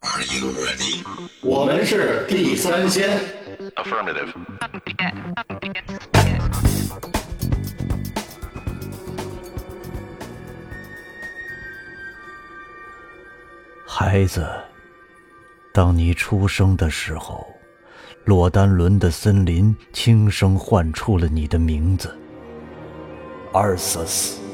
Are you ready？我们是地三鲜。Affirmative. 孩子，当你出生的时候，洛丹伦的森林轻声唤出了你的名字——阿尔瑟斯。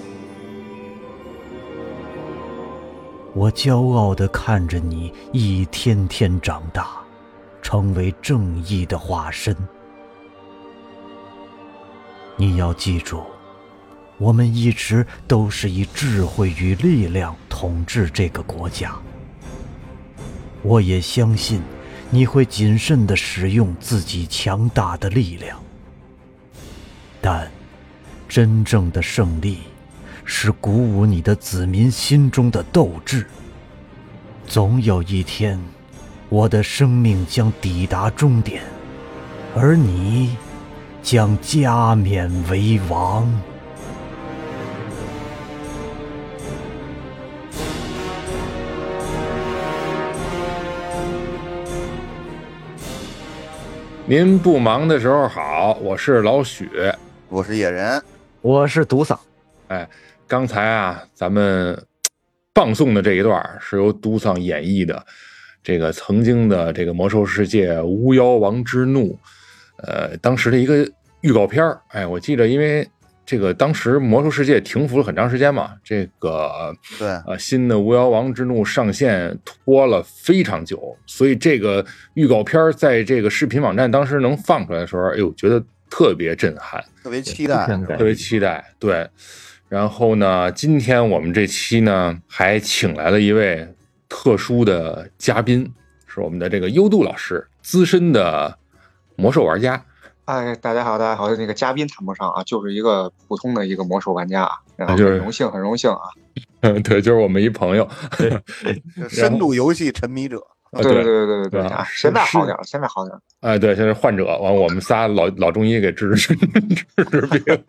我骄傲地看着你一天天长大，成为正义的化身。你要记住，我们一直都是以智慧与力量统治这个国家。我也相信，你会谨慎地使用自己强大的力量。但，真正的胜利，是鼓舞你的子民心中的斗志。总有一天，我的生命将抵达终点，而你，将加冕为王。您不忙的时候好，我是老许。我是野人，我是独嗓，哎，刚才啊，咱们放送的这一段是由独桑演绎的，这个曾经的这个魔兽世界巫妖王之怒，呃，当时的一个预告片儿哎，我记得，因为这个当时魔兽世界停服了很长时间嘛，这个对，呃，新的巫妖王之怒上线拖了非常久，所以这个预告片儿在这个视频网站当时能放出来的时候，哎呦，觉得特别震撼。特别期待，特别期待。对，然后呢，今天我们这期呢还请来了一位特殊的嘉宾，是我们的这个优度老师，资深的魔兽玩家。哎，大家好，大家好，那个嘉宾谈不上啊，就是一个普通的一个魔兽玩家啊，然后就是很荣幸，很荣幸啊。嗯，对，就是我们一朋友。深度游戏沉迷者，啊对对对对对对对啊，现在好是点了，现在好点了。哎，对，现在患者完，我们仨老老中医给治治治治病。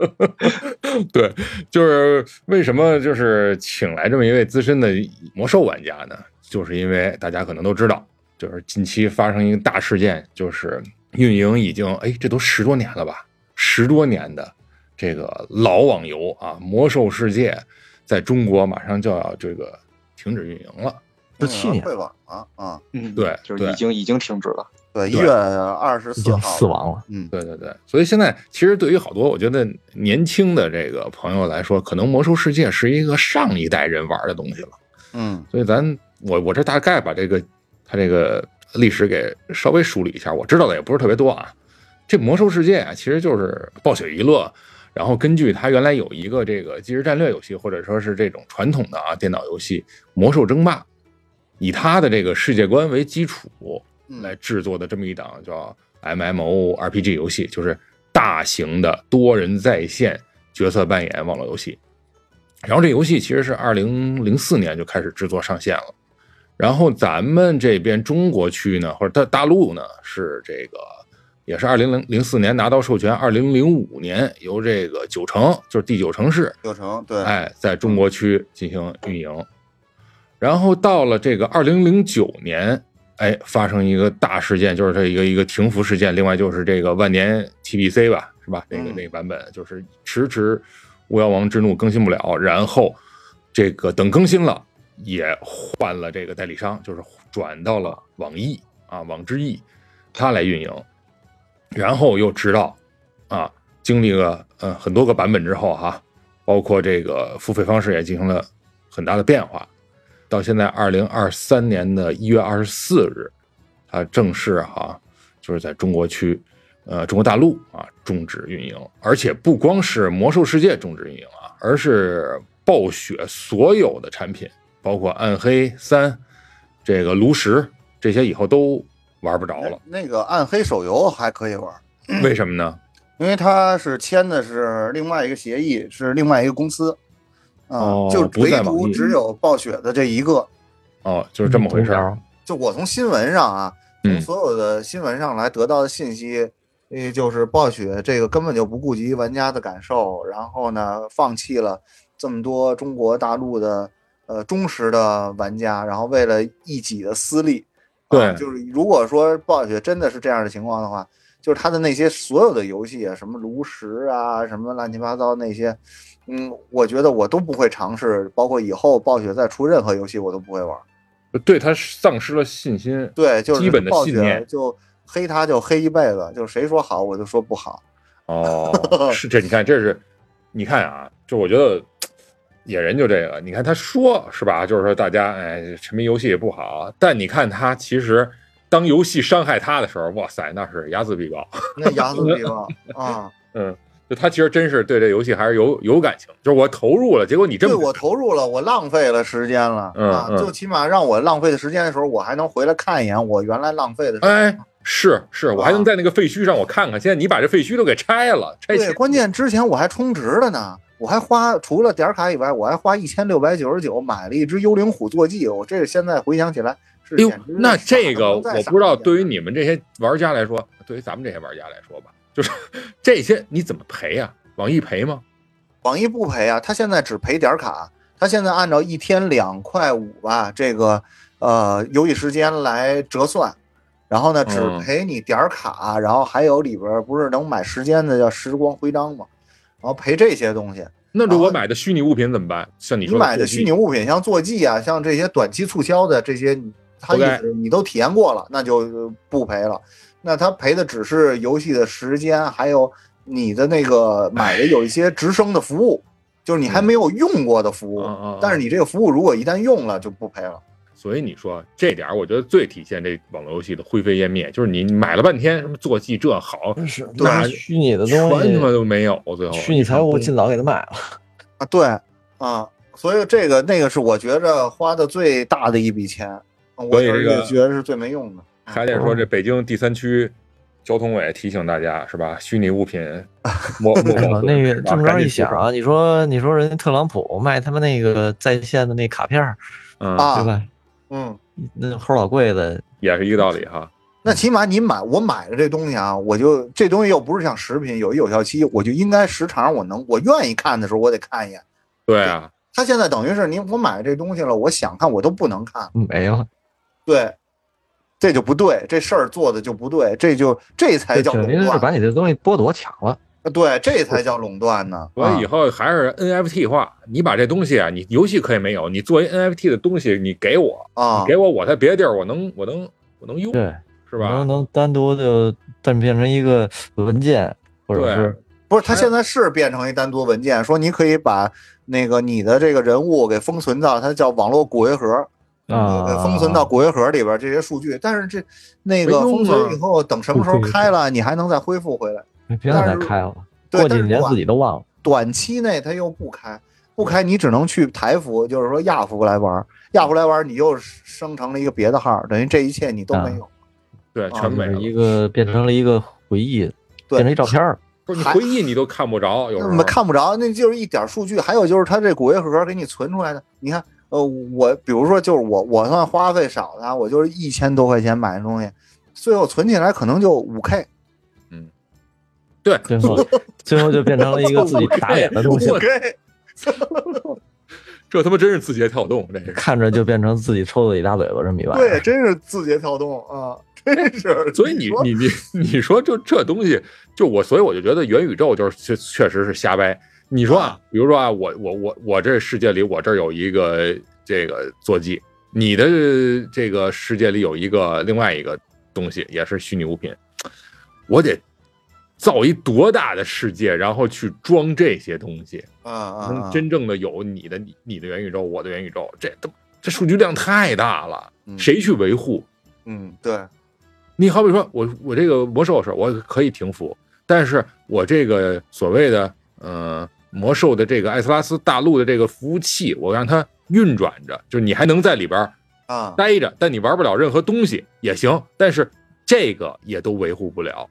对，就是为什么就是请来这么一位资深的魔兽玩家呢？就是因为大家可能都知道，就是近期发生一个大事件，就是运营已经哎，这都十多年了吧，十多年的这个老网游啊，《魔兽世界》在中国马上就要这个停止运营了。十七年会网啊啊，嗯，对就是已经已经停止了。对，一月二十四号死亡了。嗯，对对对，所以现在其实对于好多我觉得年轻的这个朋友来说，可能《魔兽世界》是一个上一代人玩的东西了。嗯，所以咱我我这大概把这个它这个历史给稍微梳理一下，我知道的也不是特别多啊。这《魔兽世界》啊，其实就是暴雪娱乐，然后根据它原来有一个这个即时战略游戏，或者说是这种传统的啊电脑游戏《魔兽争霸》，以他的这个世界观为基础，嗯来制作的这么一档叫 MMO RPG 游戏，就是大型的多人在线角色扮演网络游戏。然后这游戏其实是二零零四年就开始制作上线了，然后咱们这边中国区呢，或者大大陆呢，是这个也是二零零零四年拿到授权，二零零五年由这个九城，就是第九城市，九城对，哎，在中国区进行运营。然后到了这个二零零九年，哎，发生一个大事件，就是这一个一个停服事件。另外就是这个万年 TBC 吧，是吧？那个嗯那个版本就是迟迟巫妖王之怒更新不了，然后这个等更新了，也换了这个代理商，就是转到了网易啊，网之易，他来运营。然后又直到啊，经历了呃很多个版本之后哈、包括这个付费方式也进行了很大的变化。到现在二零二三年的一月二十四日，它正式哈、就是在中国区，呃中国大陆啊终止运营，而且不光是魔兽世界终止运营啊，而是暴雪所有的产品，包括暗黑三、这个炉石这些以后都玩不着了。那个暗黑手游还可以玩，为什么呢？因为它是签的是另外一个协议，是另外一个公司，啊哦，就唯独只有暴雪的这一个。哦，就是这么回事儿。就我从新闻上啊，嗯从所有的新闻上来得到的信息，呃，就是暴雪这个根本就不顾及玩家的感受，然后呢，放弃了这么多中国大陆的呃忠实的玩家，然后为了一己的私利，啊对就是如果说暴雪真的是这样的情况的话，就是他的那些所有的游戏啊，什么炉石啊，什么乱七八糟那些，嗯，我觉得我都不会尝试，包括以后暴雪再出任何游戏我都不会玩。对他丧失了信心。对，就是基本的信念就黑他就黑一辈子，就谁说好我就说不好。哦，是这，你看这是，你看啊，就我觉得野人就这个，你看他说是吧，就是说大家哎沉迷游戏也不好，但你看他其实当游戏伤害他的时候，哇塞，那是睚眦必报。那睚眦必报啊！嗯，就他其实真是对这游戏还是有有感情，就是我投入了，结果你真不对我投入了，我浪费了时间了、嗯啊！嗯就起码让我浪费的时间的时候，我还能回来看一眼我原来浪费的时间。哎，是是，我还能在那个废墟上我看看，现在你把这废墟都给拆了，拆对，关键之前我还充值了呢，我还花除了点卡以外，我还花一千六百九十九买了一只幽灵虎坐骑。我这现在回想起来是哎呦，那这个我不知道，对于你们这些玩家来说，对于咱们这些玩家来说吧，就是 这些你怎么赔呀、网易赔吗？网易不赔啊，他现在只赔点卡，他现在按照一天两块五吧，这个呃游戏时间来折算，然后呢只嗯赔你点卡，然后还有里边不是能买时间的叫时光徽章吗，然后赔这些东西。那如果啊买的虚拟物品怎么办？像你你说买的虚拟物品，像坐骑啊，像这些短期促销的这些，他意 OK 思你都体验过了，那就不赔了。那他赔的只是游戏的时间，还有你的那个买的有一些直升的服务，就是你还没有用过的服务。嗯嗯嗯但是你这个服务如果一旦用了，就不赔了。所以你说这点儿，我觉得最体现这网络游戏的灰飞烟灭，就是你买了半天什么坐骑这好，是那那虚拟的东西全东他妈，都没有，最后虚拟财物尽早给他买了。啊，对啊，所以这个那个是我觉着花的最大的一笔钱，我所以这个也觉得是最没用的。还得说这北京第三区交通委提醒大家是吧？虚拟物品 莫莫哎呦保存那个这么着一想啊，你说你说人家特朗普卖他们那个在线的那卡片儿，嗯，啊对吧？嗯，那齁老贵的，也是一个道理哈。那起码你买我买了这东西啊，我就这东西又不是像食品有一有效期，我就应该时常我能我愿意看的时候我得看一眼。对啊，他现在等于是你我买这东西了，我想看我都不能看，没了，对，这就不对，这事儿做的就不对，这就这才叫垄断是把，你这东西剥夺抢了。对，这才叫垄断呢。啊所以以后还是 NFT 化。你把这东西啊，你游戏可以没有，你作为 NFT 的东西，你给我，啊你给我，我在别的地儿我能我能我能用，对，是吧能？能单独的但变成一个文件，或者对是不是，他现在是变成一单独文件，说你可以把那个你的这个人物给封存到，它叫网络骨灰盒，啊呃封存到骨灰盒里边这些数据。但是这那个封存以后，等什么时候开了，你还能再恢复回来。别让它开了，对过几年自己都忘了。短期内它又不开，不开你只能去台服，就是说亚服来玩，亚服来玩你又生成了一个别的号，等于这一切你都没有。对，啊全没了。一个变成了一个回忆，对变成一照片儿。不是你回忆你都看不着，有什么看不着，那就是一点数据。还有就是它这骨灰盒给你存出来的，你看，呃，我比如说就是我我算花费少的啊，我就是一千多块钱买的东西，最后存起来可能就五 K，嗯对，最后 最后就变成了一个自己打脸的东西我，K，这他妈真是字节跳动，这是。看着就变成自己抽自己大嘴巴这么一玩意对，真是字节跳动啊，真是。所以你你你你说就这东西，就我所以我就觉得元宇宙就是确确实是瞎掰。你说啊，比如说啊，我我我我这世界里我这儿有一个这个坐骑，你的这个世界里有一个另外一个东西，也是虚拟物品，我得造一多大的世界，然后去装这些东西，啊啊真正的有你的你你的元宇宙，我的元宇宙，这都这数据量太大了，嗯。谁去维护？嗯，对，你好比说我我这个魔兽是我可以停服，但是我这个所谓的呃魔兽的这个艾斯拉斯大陆的这个服务器，我让它运转着，就是你还能在里边啊，待着，但你玩不了任何东西也行，但是这个也都维护不了，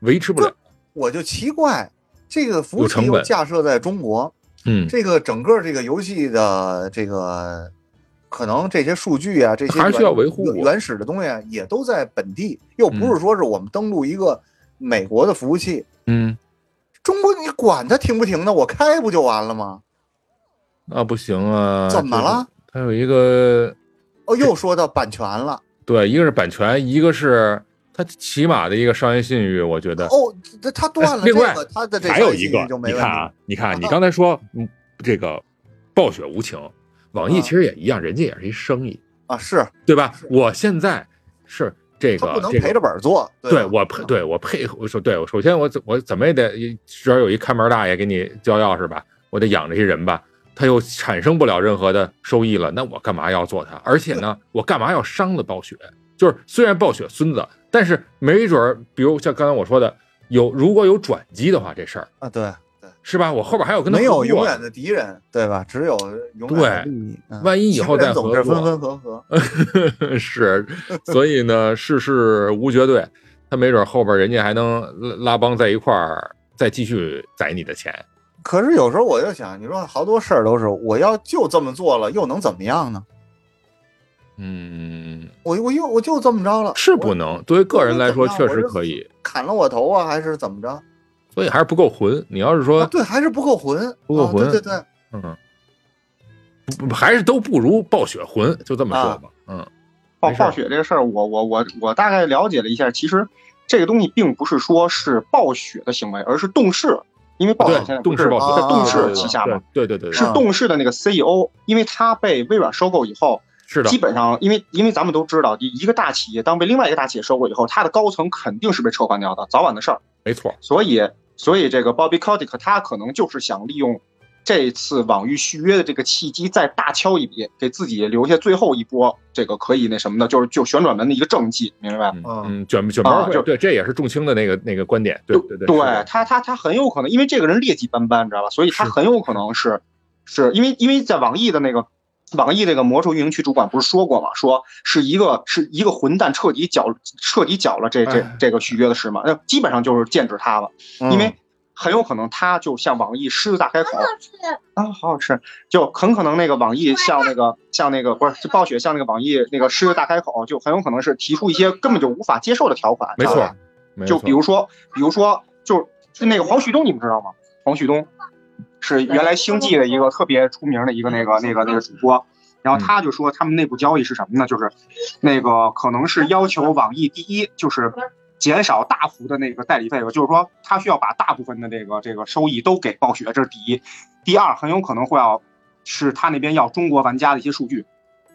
维持不了。我就奇怪，这个服务器架设在中国，嗯，这个整个这个游戏的这个可能这些数据啊，这些还需要维护原原始的东西啊，也都在本地，又不是说是我们登录一个美国的服务器，嗯中国你管它停不停呢，我开不就完了吗？那不行啊，怎么了？它有一个哦，又说到版权了。对，一个是版权，一个是它起码的一个商业信誉，我觉得。哦，这他断了另外这个，他的这还有一个你看啊，你看你刚才说，嗯，这个暴雪无情，网易啊其实也一样，人家也是一生意，啊，是对吧？我现在是这个这个不能赔着本儿做。吧对我配，对我配，我说对我首先我怎我怎么也得至少有一看门大爷给你交钥匙吧，我得养这些人吧，他又产生不了任何的收益了，那我干嘛要做他？而且呢，我干嘛要伤了暴雪？就是虽然暴雪孙子，但是没准儿，比如像刚才我说的，有如果有转机的话，这事儿啊，对对，是吧？我后边还有跟他没有永远的敌人，对吧？只有永远的对利益。嗯万一以后再合作是分分合合。是，所以呢，世事无绝对，他没准后边人家还能拉拉帮在一块儿，再继续宰你的钱。可是有时候我就想，你说好多事儿都是我要就这么做了，又能怎么样呢？嗯，我我又我就这么着了，是不能。作为个人来说，确实可以，砍了我头啊，还是怎么着？所以还是不够混。你要是说啊，，对，还是不够混，不够混啊对对对，嗯，不不，还是都不如暴雪混，就这么说吧。嗯，暴暴雪这个事儿，我我我我大概了解了一下，其实这个东西并不是说是暴雪的行为，而是动视，因为暴雪现在对，动视暴雪，在动啊视旗下嘛，对对对对，是对动视的那个 CEO，因为他被微软收购以后，是的基，本上因为因为咱们都知道，一个大企业当被另外一个大企业收购以后，它的高层肯定是被撤换掉的，早晚的事儿。没错。所以，所以这个 Bobby Kotick 他可能就是想利用这次网域续约的这个契机，再大敲一笔，给自己留下最后一波这个可以那什么的，就是就旋转门的一个政绩，明白吧？嗯卷卷包会，啊就对，这也是重青的那个那个观点，对对对，对他，他他很有可能，因为这个人劣迹斑斑，你知道吧？所以他很有可能是，是因为因为在网易的那个网易这个魔兽运营区主管不是说过吗，说是一个是一个混蛋彻底搅彻底搅了这这哎。这个续约的事嘛，那基本上就是剑指他了，嗯。因为很有可能他就像网易狮子大开口。啊，好好吃，就很可能那个网易像那个 像那个不是就暴雪像那个网易那个狮子大开口，就很有可能是提出一些根本就无法接受的条款，没错，就比如说，比如说，就是就那个黄旭东，你们知道吗？黄旭东是原来星际的一个特别出名的一个那个那个那个主播，然后他就说他们内部交易是什么呢？就是那个可能是要求网易第一就是减少大幅的那个代理费用，就是说他需要把大部分的这个这个收益都给暴雪，这是第一。第二，很有可能会要是他那边要中国玩家的一些数据，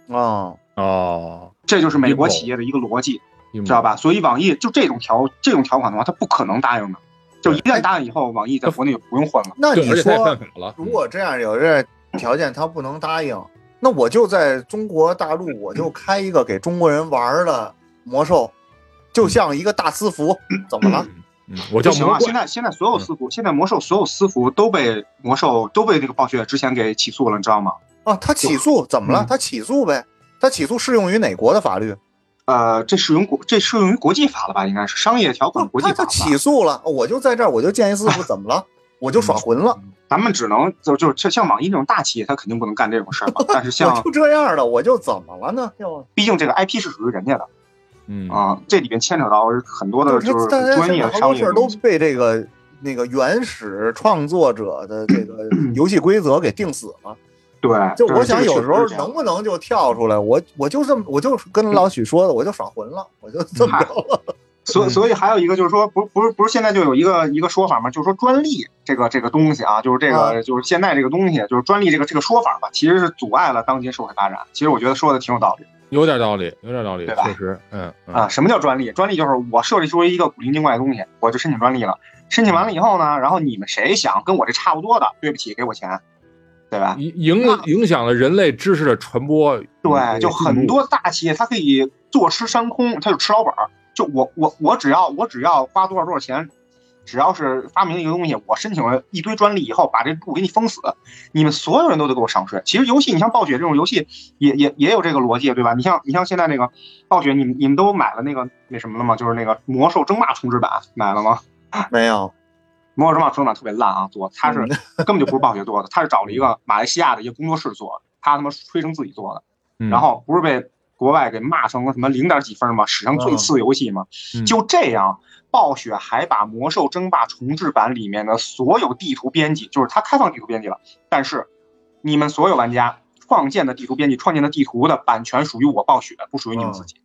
哦，哦，这就是美国企业的一个逻辑。知知道？吧？所以网易就这种条这种条款的话，他不可能答应的。就一旦答应以后，网易在国内就不用换了。那你说犯法了。如果这样有这条件，他不能答应，那我就在中国大陆，我就开一个给中国人玩的魔兽，就像一个大私服，怎么了？嗯，我叫不行啊！魔现在现在所有私服，现在魔兽所有私服都被魔兽都被这个暴雪之前给起诉了，你知道吗？啊，他起诉怎么了嗯？他起诉呗，他起诉适用于哪国的法律？呃，这适用国这适用于国际法了吧？应该是商业条款国际法。起诉了，我就在这儿，我就见一私服，怎么了？我就耍浑了，咱们只能就就就像网易这种大企业，他肯定不能干这种事儿嘛。但是 我像就这样的，我就怎么了呢？又毕竟这个 IP 是属于人家的嗯啊，这里边牵扯到很多的就是专业商业事儿都。被这个那个原始创作者的这个游戏规则给定死了。对，就我想有时候能不能就跳出来，我我就这么我就跟老许说的，我就耍混了，我就这么着了。所以所以还有一个就是说，不不是不是现在就有一个一个说法嘛，就是说专利这个这个东西啊，就是这个、啊就是现在这个东西，就是专利这个这个说法吧，其实是阻碍了当今社会发展。其实我觉得说的挺有道理有点道理，有点道理，对吧确实，嗯嗯啊。什么叫专利？专利就是我设计出一个古灵精怪的东西，我就申请专利了。申请完了以后呢，然后你们谁想跟我这差不多的，对不起，给我钱，对吧？影影影响了人类知识的传播，对，就很多大企业它可以坐吃山空，它就吃老本儿。就我我我只要我只要花多少多少钱，只要是发明一个东西，我申请了一堆专利以后，把这路给你封死，你们所有人都得给我上税。其实游戏，你像暴雪这种游戏也也也有这个逻辑，对吧？你像你像现在那个暴雪，你们你们都买了那个那什么了吗？就是那个魔兽争霸重置版买了吗？没有，魔兽争霸重置版特别烂啊，做他是 根本就不是暴雪做的，他是找了一个马来西亚的一个工作室做的，他他妈吹成自己做的。嗯然后不是被国外给骂成了什么零点几分吗？史上最次游戏吗？嗯就这样，暴雪还把《魔兽争霸重置版》里面的所有地图编辑，就是它开放地图编辑了，但是你们所有玩家创建的地图编辑创建的地图的版权属于我暴雪，不属于你们自己，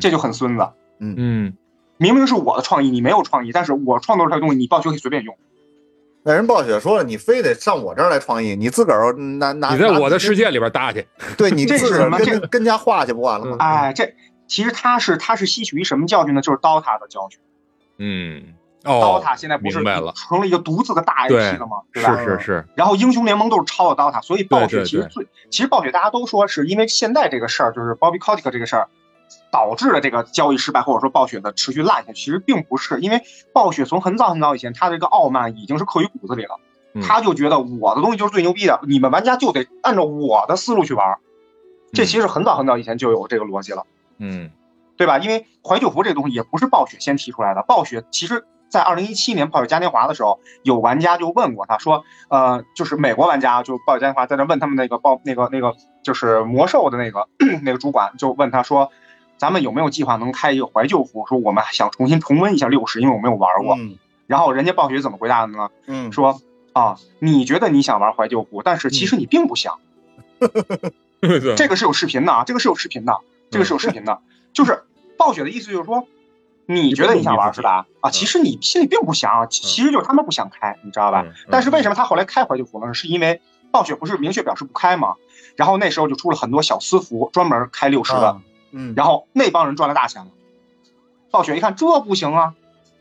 这就很孙子。嗯明明是我的创意，你没有创意，但是我创作出来的东西，你暴雪可以随便用。那人暴雪说了，你非得上我这儿来创意，你自个儿拿拿，你在我的世界里边搭去，对你这是什么这跟跟家画去不完了吗？哎，这其实他是他是吸取一什么教训呢？就是 DOTA 的教训。嗯，哦 DOTA 现在不是明白了，成了一个独自的大 IP 了吗？对吧？是是是，然后英雄联盟都是抄的 DOTA，所以暴雪其实最其实暴雪大家都说是因为现在这个事儿，就是 Bobby Kotick 这个事儿。导致了这个交易失败，或者说暴雪的持续烂下去，其实并不是因为暴雪从很早很早以前，他这个傲慢已经是刻于骨子里了，嗯他就觉得我的东西就是最牛逼的，你们玩家就得按照我的思路去玩，这其实很早很早以前就有这个逻辑了。嗯对吧？因为怀旧服这个东西也不是暴雪先提出来的，暴雪其实在二零一七年暴雪嘉年华的时候，有玩家就问过他说，呃，就是美国玩家就暴雪嘉年华在那问他们那个暴那个那个就是魔兽的那个 那个主管就问他说，咱们有没有计划能开一个怀旧服？说我们想重新重温一下六十，因为我没有玩过。嗯然后人家暴雪怎么回答的呢？嗯，说啊，你觉得你想玩怀旧服，但是其实你并不想。对这个是有视频的啊，这个是有视频的，这个是有视频的，就是暴雪的意思就是说，你觉得你想玩是吧？啊，其实你心里并不想，其其实就是他们不想开，你知道吧？但是为什么他后来开怀旧服呢？是因为暴雪不是明确表示不开吗？然后那时候就出了很多小私服，专门开六十的，啊嗯，然后那帮人赚了大钱了。暴雪一看这不行啊，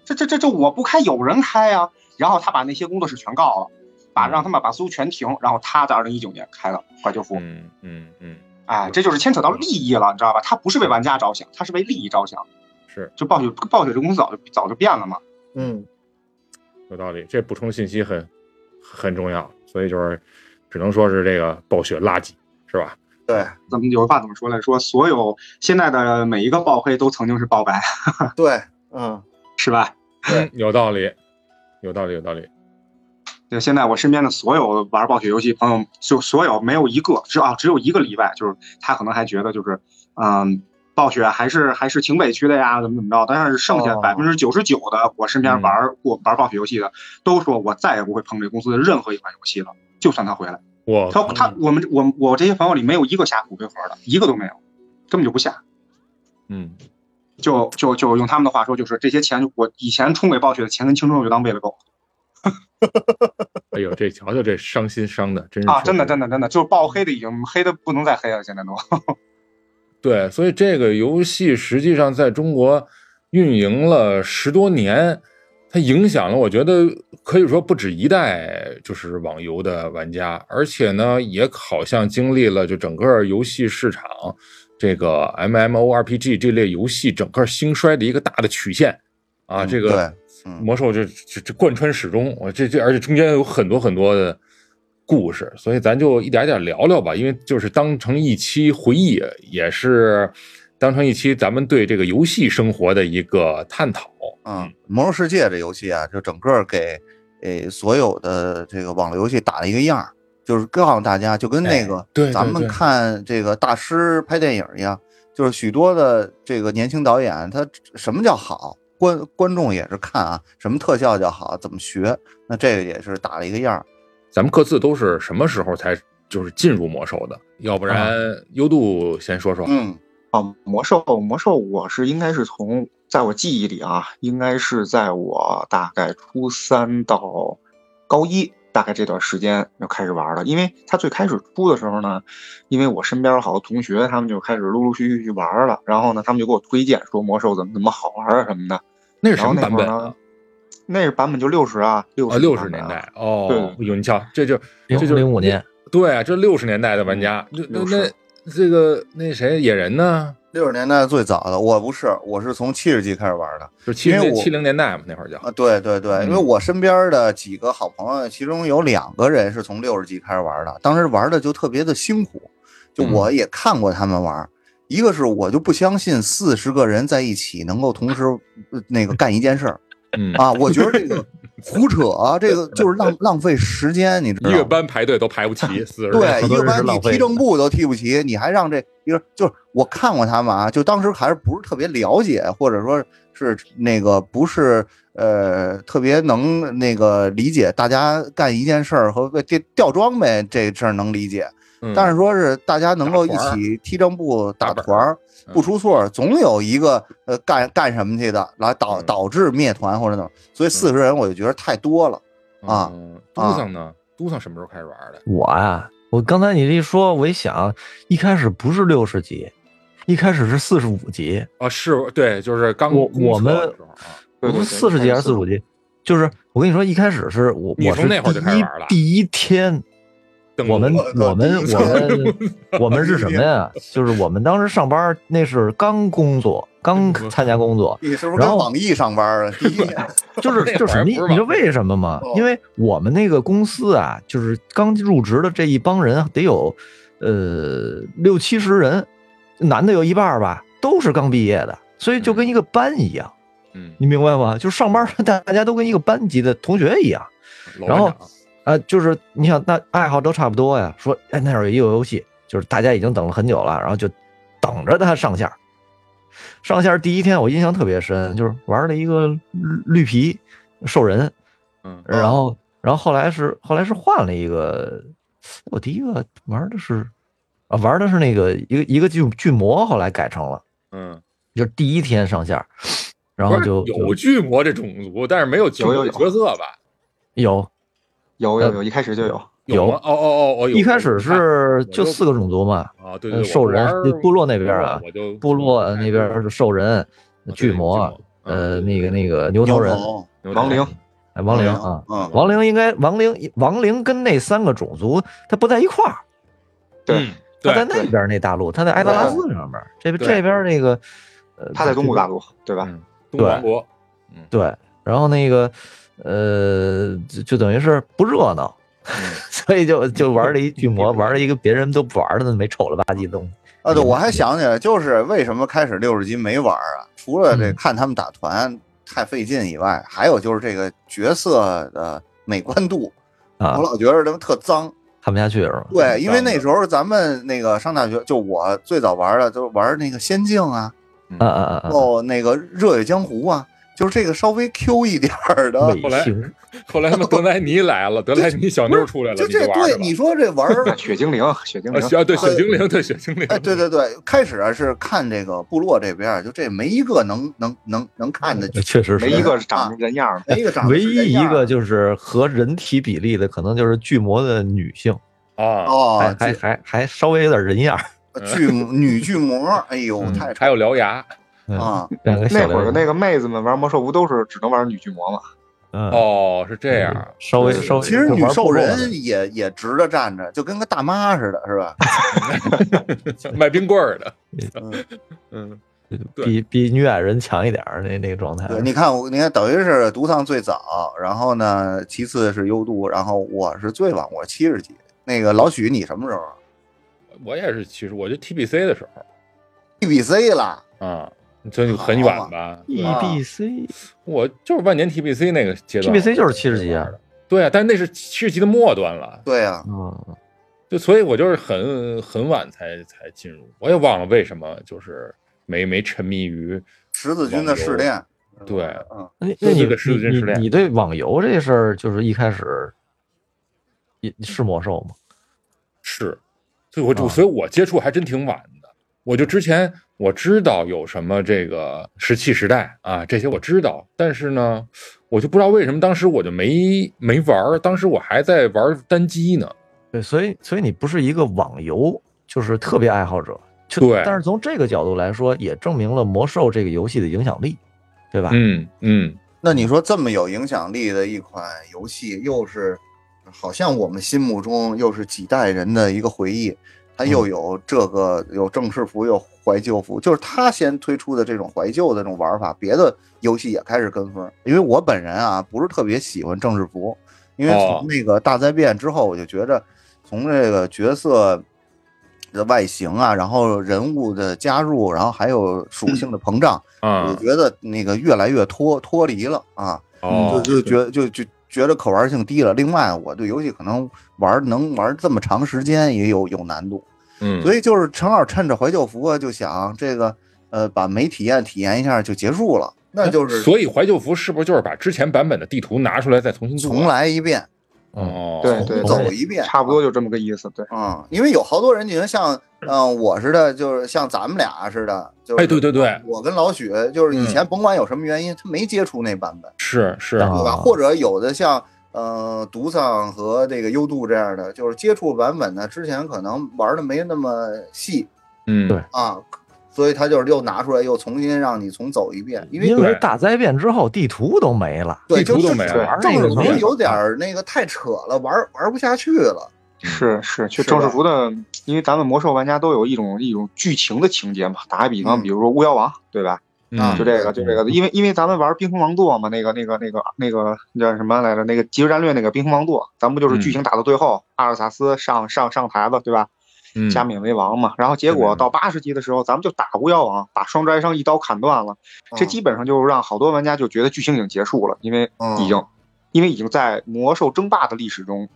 这这这这我不开有人开啊、然后他把那些工作室全告了，把让他们把所有全停，然后他在二零一九年开了怀旧服。嗯嗯嗯，哎，这就是牵扯到利益了，你知道吧？他不是为玩家着想，他是为利益着想。是就暴雪，暴雪这公司早就早就变了嘛。嗯有道理，这补充信息很很重要，所以就是只能说是这个暴雪垃圾，是吧？对怎么有句话怎么说来？说所有现在的每一个爆黑都曾经是爆白，对，嗯是吧？嗯，有道理，有道理，有道理。对现在我身边的所有玩暴雪游戏朋友，就所有没有一个，只啊只有一个例外，就是他可能还觉得就是，嗯，暴雪还是还是挺委屈的呀，怎么怎么着。但是剩下哦百分之九十九的我身边玩过玩暴雪游戏的，都说我再也不会碰这公司的任何一款游戏了，就算他回来。我他他我们我我这些朋友里没有一个下骨灰盒的，一个都没有，根本就不下。嗯，就就就用他们的话说，就是这些钱，我以前充给暴雪的钱跟青春我就当喂了狗 哎呦，这瞧瞧这伤心伤的，真是啊！真的的真的真的，就是爆黑的已经黑的不能再黑了，现在都。对，所以这个游戏实际上在中国运营了十多年，它影响了，我觉得可以说不止一代，就是网游的玩家，而且呢，也好像经历了就整个游戏市场这个 MMORPG 这类游戏整个兴衰的一个大的曲线啊，嗯这个魔兽就这这贯穿始终，我这这而且中间有很多很多的故事，所以咱就一点点聊聊吧，因为就是当成一期回忆，也是当成一期咱们对这个游戏生活的一个探讨。嗯，魔兽世界这游戏啊，就整个给诶所有的这个网络游戏打了一个样儿，就是告诉大家，就跟那个哎对对咱们看这个大师拍电影一样，就是许多的这个年轻导演，他什么叫好，观观众也是看啊，什么特效叫好，怎么学，那这个也是打了一个样儿。咱们各自都是什么时候才就是进入魔兽的？要不然优度先说说。嗯啊，魔兽，魔兽，我是应该是从在我记忆里啊，应该是在我大概初三到高一大概这段时间就开始玩了。因为它最开始出的时候呢，因为我身边好多同学他们就开始陆陆续续去玩了，然后呢，他们就给我推荐说魔兽怎么怎么好玩啊什么的。那是什么版本啊那是版本就六十啊，六六十年代哦。对哟，你瞧，这就这就零五年，对啊，这六十年代的玩家，那那60那这个那谁野人呢？六十年代最早的，我不是，我是从七十级开始玩的。就是七零七零年代嘛，那会儿叫啊，对对对，因为嗯我身边的几个好朋友，其中有两个人是从六十级开始玩的，当时玩的就特别的辛苦，就嗯我也看过他们玩。一个是我就不相信四十个人在一起能够同时呃那个干一件事儿嗯，啊，我觉得这个胡扯啊，这个 就是浪浪费时间，你知道吗？一个班排队都排不齐，对，人一个班你踢正步都踢不齐，你还让这一个就是我看过他们啊，就当时还是不是特别了解，或者说是那个不是呃特别能那个理解大家干一件事儿和掉掉装备这事儿能理解，嗯但是说是大家能够一起踢正步打团儿，嗯不出错，总有一个呃干干什么去的，来导嗯导致灭团或者怎么，所以四十人我就觉得太多了。啊嗯嘟啊桑呢？嘟桑什么时候开始玩的？我呀、我刚才你这一说，我一想，一开始不是六十级，一开始是四十五级，啊，是对，就是刚我我们的时候啊，对对对四十级还是四十五级？就是我跟你说，一开始是我我是那会儿就开始第一玩了第一天，登我们我们我们 我们是什么呀？就是我们当时上班那是刚工作，刚参加工作，你是不是然后跟网易上班啊？第一年 就是就是你你知道为什么吗哦？因为我们那个公司啊，就是刚入职的这一帮人得有呃六七十人，男的有一半吧，都是刚毕业的，所以就跟一个班一样，嗯，你明白吗？就上班大 大家都跟一个班级的同学一样。然后啊，就是你想，那爱好都差不多呀。说，哎，那会儿有一个游戏，就是大家已经等了很久了，然后就等着它上线。上线第一天，我印象特别深，就是玩了一个绿绿皮兽人，嗯然后，然后后来是后来是换了一个，我第一个玩的是啊，玩的是那个一个一个巨巨魔，后来改成了，嗯，就是第一天上线，然后就有巨魔这种族，但是没有巨魔的有有有角色吧？有有有有，一开始就有。有吗？哦哦哦哦，有。一开始是就就四个种族嘛，啊，对兽人部落那边啊部落那边是兽人、巨魔，呃，那个那个牛头人、牛亡灵，哎亡灵灵啊，嗯。亡灵应该亡灵亡灵跟那三个种族它不在一块儿，对嗯它在，那边那大陆，它在埃德拉斯上面，这边这边那个呃，他在东部大陆，对吧？嗯，东王国，对，然后那个呃，就就等于是不热闹，嗯 所以就就玩了一巨魔，玩了一个别人都不玩的那么丑了吧唧的东西。啊，对，我还想起来，就是为什么开始六十级没玩啊？除了这嗯看他们打团太费劲以外，还有就是这个角色的美观度，啊我，老觉得他们特脏。看不下去是吧？对，因为那时候咱们那个上大学，就我最早玩的就玩那个仙境啊，啊啊啊啊！哦，那个热血江湖啊，就是这个稍微 Q 一点儿的。后来后来他们德莱尼来了，德莱尼小妞出来了，就你这对你说这玩儿啊，雪精灵，雪精啊，灵，啊，对雪精灵，对雪精灵，哎，对对对，开始啊是看这个部落这边儿，就这没一个能能能能看的，确实是没一个长成人样的。没一个长唯一一个就是和人体比例的，可能就是巨魔的女性，啊，哦还，还还还稍微有点人样儿。巨 女巨魔，哎呦，嗯太还有獠牙，嗯，啊，两个小那会儿的那个妹子们玩魔兽不都是只能玩女巨魔吗？嗯，哦，是这样，稍微稍微，其实女兽人也也直着站着，就跟个大妈似的，是吧？卖冰棍儿的，嗯，嗯，比比女矮人强一点儿那那个状态。对，你看我，你看等于是独藏最早，然后呢，其次是优度，然后我是最晚，我七十几。那个老许，你什么时候我也是，其实我就 TBC 的时候，TBC 了，啊，这就很远吧？E 啊 EBC 我就是万年 TBC 那个阶段。TBC 就是七十级啊，对啊，但是那是七十级的末端了，对啊、嗯，就所以我就是很很晚才才进入，我也忘了为什么，就是没没沉迷于十字军的试炼，对。嗯，那那你对对是你你是这样你对网游这事儿，就是一开始也是魔兽吗？是，所以我就、啊所以我接触还真挺晚的。我就之前我知道有什么这个石器时代啊，这些我知道，但是呢，我就不知道为什么当时我就没没玩儿，当时我还在玩单机呢。对，所以所以你不是一个网游就是特别爱好者，就对但是从这个角度来说，也证明了魔兽这个游戏的影响力，对吧？嗯嗯，那你说这么有影响力的一款游戏，又是好像我们心目中又是几代人的一个回忆，它又有这个有正式服，有怀旧服，就是它先推出的这种怀旧的这种玩法，别的游戏也开始跟风。因为我本人啊不是特别喜欢正式服，因为哦从那个大灾变之后，我就觉着从这个角色。的外形啊，然后人物的加入，然后还有属性的膨胀，我啊，觉得那个越来越脱脱离了啊，哦，就就觉就就觉得可玩性低了。另外，我对游戏可能玩能玩这么长时间也有有难度，嗯，所以就是陈老趁着怀旧服啊，就想这个呃把没体验体验一下就结束了，那就是所以怀旧服是不是就是把之前版本的地图拿出来再重新做？重来一遍。哦，对对走一遍，差不多就这么个意思。对，嗯，因为有好多人，你看像嗯、我似的，就是像咱们俩似的，就是哎对对对我跟老许，就是以前甭管有什么原因，他没接触那版本，是是，啊对吧？或者有的像呃独丧和这个优度这样的，就是接触版本呢，之前可能玩的没那么细嗯，对。啊，所以他就是又拿出来又重新让你重走一遍，因为因为大灾变之后地图都没了，对，就地图都是没了玩正式服有点儿那个太扯了，玩玩不下去了。是是，就是吧正式服的，因为咱们魔兽玩家都有一种一种剧情的情节嘛。打个比方，嗯比如说巫妖王，对吧？嗯就这个，就这个，因为因为咱们玩冰封王座嘛，那个那个那个那个叫什么来着？那个即时战略那个冰封王座，咱不就是剧情打到最后，阿尔萨斯上上上台子，对吧？嗯加冕为王嘛。然后结果到八十级的时候，咱们就打巫妖王，把双摘生一刀砍断了。这嗯基本上就让好多玩家就觉得剧情已经结束了，因为嗯已经，因为已经在魔兽争霸的历史中，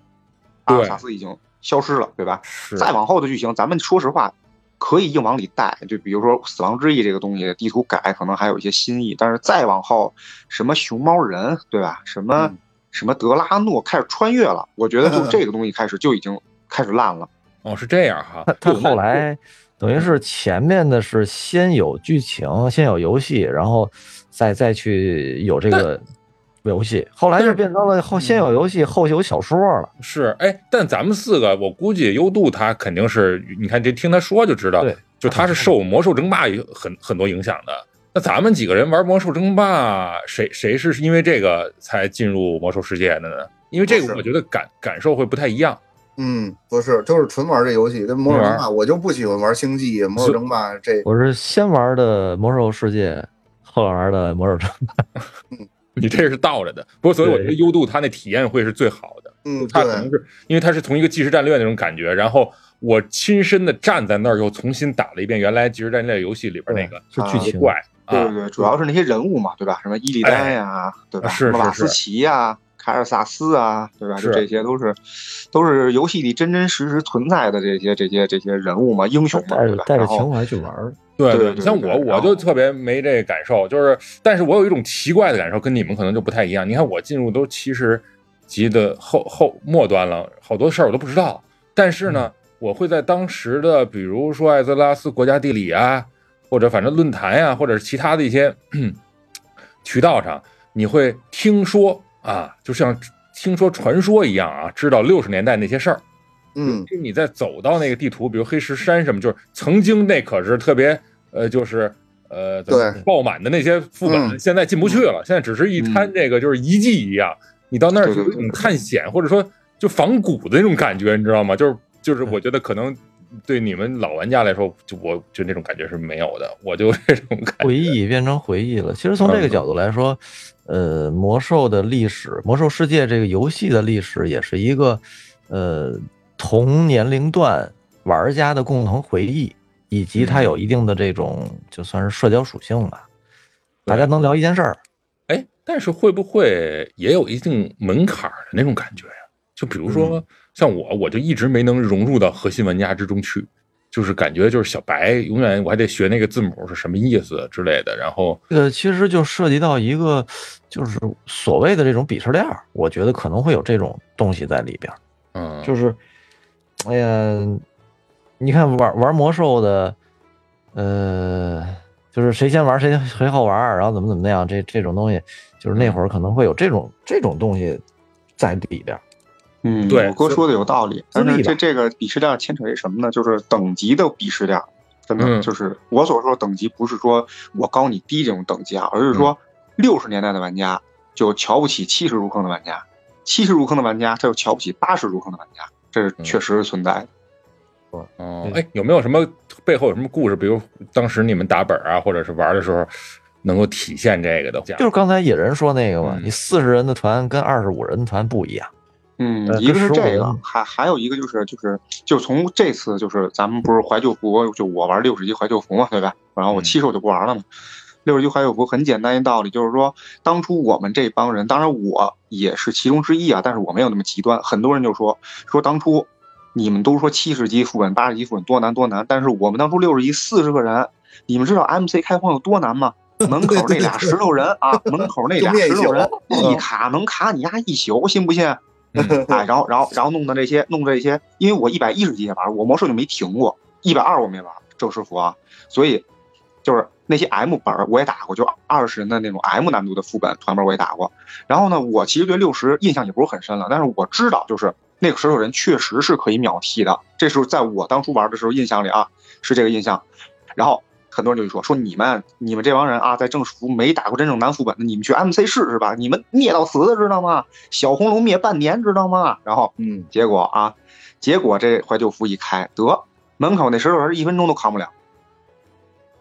阿尔萨斯已经消失了，对吧？是再往后的剧情，咱们说实话，可以硬往里带。就比如说死亡之翼这个东西，地图改可能还有一些新意，但是再往后，什么熊猫人，对吧？什么、嗯什么德拉诺开始穿越了，我觉得就 这个东西开始就已经开始烂了。哦是这样哈他，他后来等于是前面的是先有剧情，先有游戏，然后再再去有这个游戏，后来就变成了后先有游戏，后有小说了。是，哎，但咱们四个，我估计优度他肯定是，你看这听他说就知道，对，就他是受魔兽争霸有很很多影响的。那咱们几个人玩魔兽争霸，谁谁是因为这个才进入魔兽世界的呢？因为这个我觉得感感受会不太一样。嗯，不是，就是纯玩这游戏，跟魔兽争霸，我就不喜欢玩星际、魔兽争霸这。我是先玩的魔兽世界，后玩的魔兽争霸。你这是倒着的，不过所以我觉得优度它那体验会是最好的。嗯，它可能，是因为它是从一个即时战略那种感觉，然后我亲身的站在那儿，又重新打了一遍原来即时战略游戏里边那个是剧情怪啊，对对对，主要是那些人物嘛，对吧？什么伊利丹呀，对吧？是什么瓦斯奇呀、凯尔萨斯啊，对吧？就这些都是都是游戏里真真实实存在的这些这些这些人物嘛，英雄嘛，带着对吧？带着情怀去玩儿。对对像我，我就特别没这感受，就是，但是我有一种奇怪的感受，跟你们可能就不太一样。你看我进入都七十级的后后末端了，好多事儿我都不知道，但是呢，我会在当时的，比如说艾泽拉斯国家地理啊，或者反正论坛呀、或者是其他的一些 渠道上，你会听说啊，就像听说传说一样啊，知道六十年代那些事儿。嗯，就你再走到那个地图，比如黑石山什么，就是曾经那可是特别呃，就是呃，对爆满的那些副本，嗯现在进不去了，现在只是一滩这个就是遗迹一样。你到那儿就有一种探险或者说就仿古的那种感觉，你知道吗？就是就是，我觉得可能对你们老玩家来说，就我就那种感觉是没有的，我就 这种感觉。回忆变成回忆了。其实从这个角度来说，呃，魔兽的历史，魔兽世界这个游戏的历史，也是一个呃同年龄段玩家的共同回忆，以及它有一定的这种就算是社交属性吧。大家能聊一件事儿，哎，但是会不会也有一定门槛儿的那种感觉呀、就比如说像我，我就一直没能融入到核心玩家之中去，就是感觉就是小白，永远我还得学那个字母是什么意思之类的。然后，这个其实就涉及到一个就是所谓的这种鄙视链儿，我觉得可能会有这种东西在里边儿。嗯，就是，哎呀，你看玩玩魔兽的，呃，就是谁先玩谁谁好玩，然后怎么怎么样，这这种东西，就是那会儿可能会有这种这种东西在里边儿。嗯，对我哥说的有道理，但是这这个鄙视链牵扯一什么呢？就是等级的鄙视链，真的、嗯就是我所说的等级，不是说我高你低这种等级啊，而是说六十年代的玩家就瞧不起七十入坑的玩家，七十入坑的玩家他又瞧不起八十入坑的玩家，这是嗯确实是存在的。哦，哎，有没有什么背后有什么故事？比如当时你们打本啊，或者是玩的时候，能够体现这个的？就是刚才野人说那个嘛，嗯你四十人的团跟二十五人的团不一样。呃，嗯一个是跟15人这个，还还有一个就是就是就从这次就是咱们不是怀旧服，就我玩六十级怀旧服嘛，对吧？然后我嗯七十我就不玩了嘛。六十级怀旧服很简单一道理，就是说当初我们这帮人，当然我也是其中之一啊，但是我没有那么极端。很多人就说说当初你们都说七十级副本、八十级副本多难多难，但是我们当初六十级四十个人，你们知道 MC 开荒有多难吗？门口那俩石头人啊，门口那俩石头人一卡能卡你丫一宿，信不信？嗯 哎，然后然后然后弄的这些弄这些，因为我一百一十级也玩，我魔兽就没停过，一百二我没玩正式服啊，所以就是那些 M 本我也打过，就二十人的那种 M 难度的副本团本我也打过。然后呢，我其实对六十印象也不是很深了，但是我知道就是那个石头人确实是可以秒踢的，这是在我当初玩的时候印象里啊是这个印象。然后很多人就说说你们你们这帮人啊，在正式服没打过真正难副本的，你们去 MC 试试吧，你们灭到死的知道吗？小红龙灭半年知道吗？然后嗯，结果啊，结果这怀旧服一开，得门口那石头人一分钟都扛不了。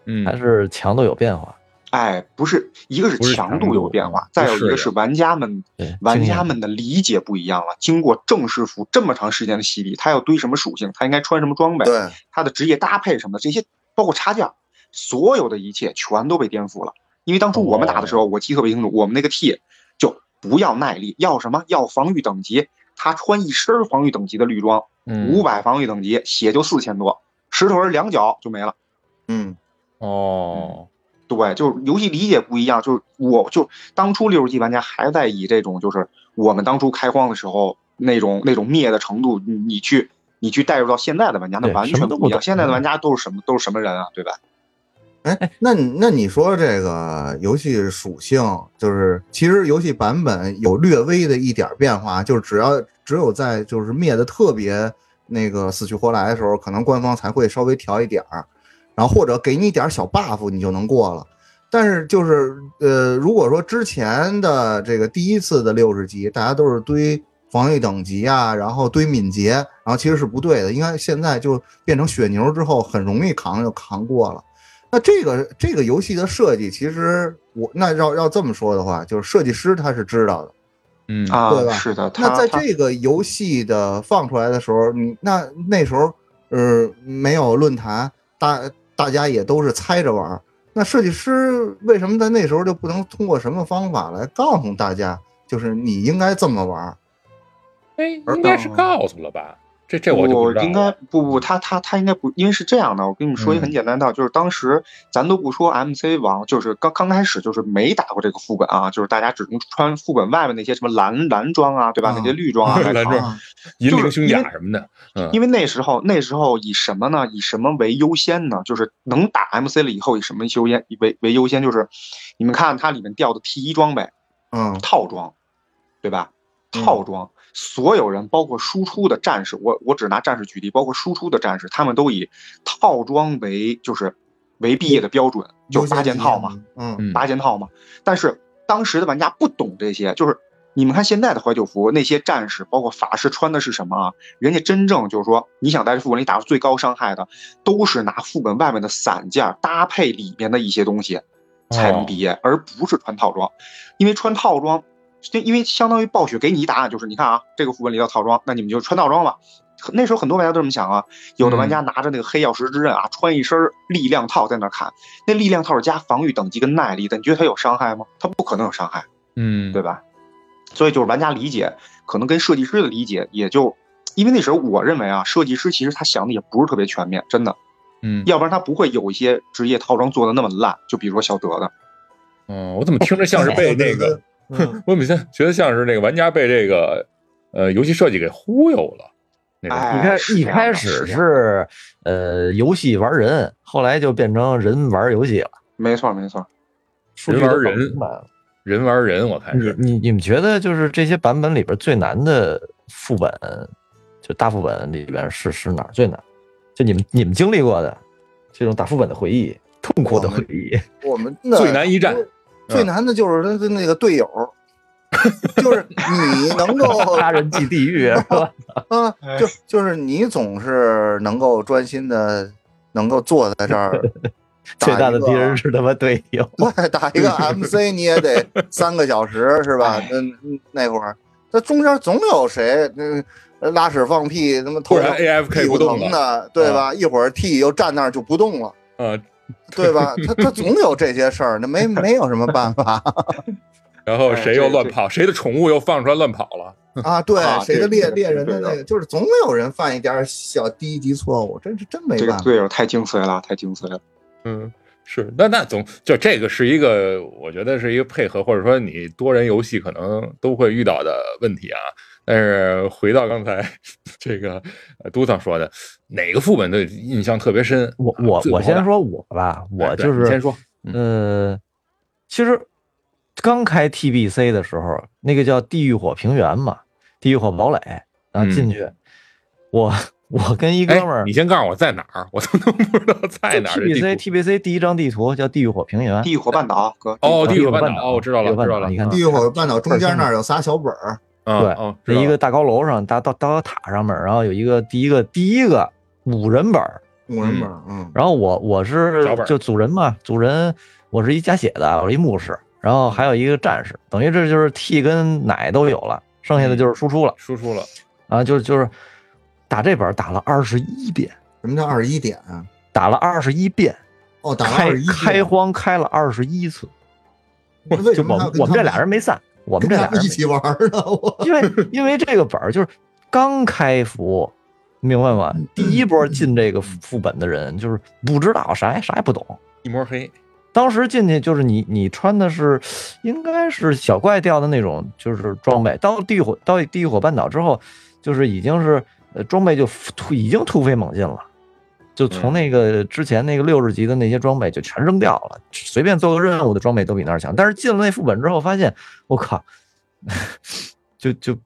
嗯还是强度有变化。哎，不是，一个是强度有变化，再有一个是玩家们，玩家们的理解不一样了。经过正式服这么长时间的洗礼，他要堆什么属性，他应该穿什么装备，对，他的职业搭配什么的，这些包括插件，所有的一切全都被颠覆了。因为当初我们打的时候，我记特别清楚，我们那个 T 就不要耐力，要什么？要防御等级。他穿一身防御等级的绿装，嗯五百防御等级，血就四千多，石头人两脚就没了。嗯，哦，对，就是游戏理解不一样，就是我就当初六十级玩家还在以这种就是我们当初开荒的时候那种那种灭的程度，你你去你去带入到现在的玩家，那完全不一样。现在的玩家都是什么都是什么人啊，对吧？哎，那那你说这个游戏属性，就是其实游戏版本有略微的一点变化，就是只要只有在就是灭的特别那个死去活来的时候，可能官方才会稍微调一点儿，然后或者给你点小 buff，你就能过了。但是就是呃，如果说之前的这个第一次的六十级，大家都是堆防御等级啊，然后堆敏捷，然后其实是不对的，应该现在就变成血牛之后，很容易扛就扛过了。那这个这个游戏的设计，其实我那要要这么说的话，就是设计师他是知道的。嗯对啊，吧是的，他那在这个游戏的放出来的时候，你那那时候呃没有论坛，大大家也都是猜着玩。那设计师为什么在那时候就不能通过什么方法来告诉大家，就是你应该这么玩？哎，应该是告诉了吧？这这我就不应该。不不，他他他应该不，因为是这样的，我跟你们说一个嗯很简单的，就是当时咱都不说 MC 王，就是刚刚开始就是没打过这个副本啊，就是大家只能穿副本外面那些什么蓝蓝装啊，对吧？啊那些绿装啊 蓝装银铃胸甲什么的，嗯，因为那时候那时候以什么呢？以什么为优先呢？就是能打 MC 了以后以什么优先为为优先？就是你们看它里面掉的 T 一装备嗯套装，对吧？嗯套装，所有人包括输出的战士，我我只拿战士举例，包括输出的战士，他们都以套装为就是为毕业的标准，就八件套嘛，，嗯嗯八件套嘛。但是当时的玩家不懂这些，就是你们看现在的怀旧服，那些战士包括法师穿的是什么啊？人家真正就是说，你想在这副本里打出最高伤害的，都是拿副本外面的散件搭配里面的一些东西才能毕业，而不是穿套装。因为穿套装，因为相当于暴雪给你答案就是，你看啊，这个副本里要套装，那你们就穿套装吧。那时候很多玩家都这么想啊，有的玩家拿着那个黑曜石之刃啊，穿一身力量套在那砍，那力量套是加防御等级跟耐力的，你觉得它有伤害吗？它不可能有伤害，嗯，对吧？所以就是玩家理解可能跟设计师的理解也就，因为那时候我认为啊，设计师其实他想的也不是特别全面，真的，嗯，要不然他不会有一些职业套装做的那么烂，就比如说小德的，嗯，我怎么听着像是被那个，嗯 我怎么像觉得像是那个玩家被这个呃游戏设计给忽悠了？那个哎一开一开始是呃游戏玩人，后来就变成人玩游戏了。没错没错，人玩人人玩人，我看你是，你你们觉得就是这些版本里边最难的副本，就大副本里边是是哪儿最难？就你们你们经历过的这种打副本的回忆，痛苦的回忆。我们那最难一战最难的就是他的那个队友，就是你能够 杀人即地狱是吧？啊，就就是你总是能够专心的，能够坐在这儿最大的敌人是是他妈队友。对打一个 MC 你也得三个小时是吧？嗯，嗯那会儿那中间总有谁嗯拉屎放屁，他妈头突然 AFK 屁股不动的，对吧？一会儿 T 又站那儿就不动了。啊，对吧？他他总有这些事儿，那没没有什么办法 然后谁又乱跑，谁的宠物又放出来乱跑了，啊。对啊，谁的这这猎猎人的那个，就是总有人犯一点小低级错误，真是真没这个办法。队友太精髓了，太精髓了。嗯，是，那那总就这个是一个，我觉得是一个配合，或者说你多人游戏可能都会遇到的问题啊。但是回到刚才 这个呃都桑说的，哪个副本的印象特别深？我我我先说我吧，我就是你先说，呃，其实刚开 TBC 的时候，那个叫地狱火平原嘛，地狱火堡垒啊，嗯进去，我 我跟一哥们儿哎，你先告诉我在哪儿，我都能不知道在哪儿。TBC TBC 第一张地图叫地狱火平原，地狱火半岛，哥，哦，地地狱火半岛，哦，我知道了，地狱火半知道了。你看地狱火半岛中间那儿有仨小本儿，对嗯哦，知道了。在一个大高楼上，大到到塔上面，然后有一个第一个第一个五人本，五人本，嗯，然后我我是就组人嘛，组人我是一加血的，我是一牧师，然后还有一个战士，等于这就是 T 跟奶都有了，剩下的就是输出了。输出了，啊，就是就是打这本打了二十一遍，什么叫二十一点啊？打了二十一遍，哦，打了开二十一开荒开了二十一次，就我们我们这俩人没散，我们这俩一起玩儿呢？我因为因为这个本儿就是刚开服，明白吗？第一波进这个副副本的人就是不知道啥也啥也不懂。一摸黑。当时进去就是你你穿的是应该是小怪掉的那种就是装备，到地狱火到地狱火半岛之后，就是已经是呃装备就突已经突飞猛进了。就从那个之前那个六十级的那些装备就全扔掉了，随便做个任务的装备都比那儿强。但是进了那副本之后，发现我靠，就就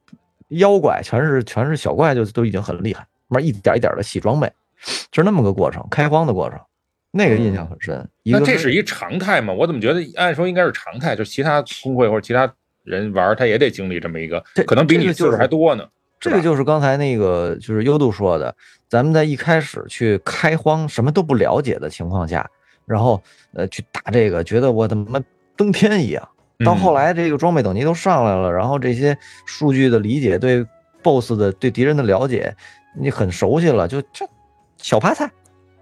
妖怪全是全是小怪，就都已经很厉害，慢慢一点一点的洗装备，是那么个过程，开荒的过程，那个印象很深。那这是一常态吗？我怎么觉得按说应该是常态，就其他工会或者其他人玩，他也得经历这么一个这，可能比你岁数还多呢。这个就是刚才那个就是优度说的，咱们在一开始去开荒什么都不了解的情况下，然后呃去打这个，觉得我他妈登天一样。到后来这个装备等级都上来了，然后这些数据的理解，对 BOSS 的对敌人的了解，你很熟悉了，就这小趴菜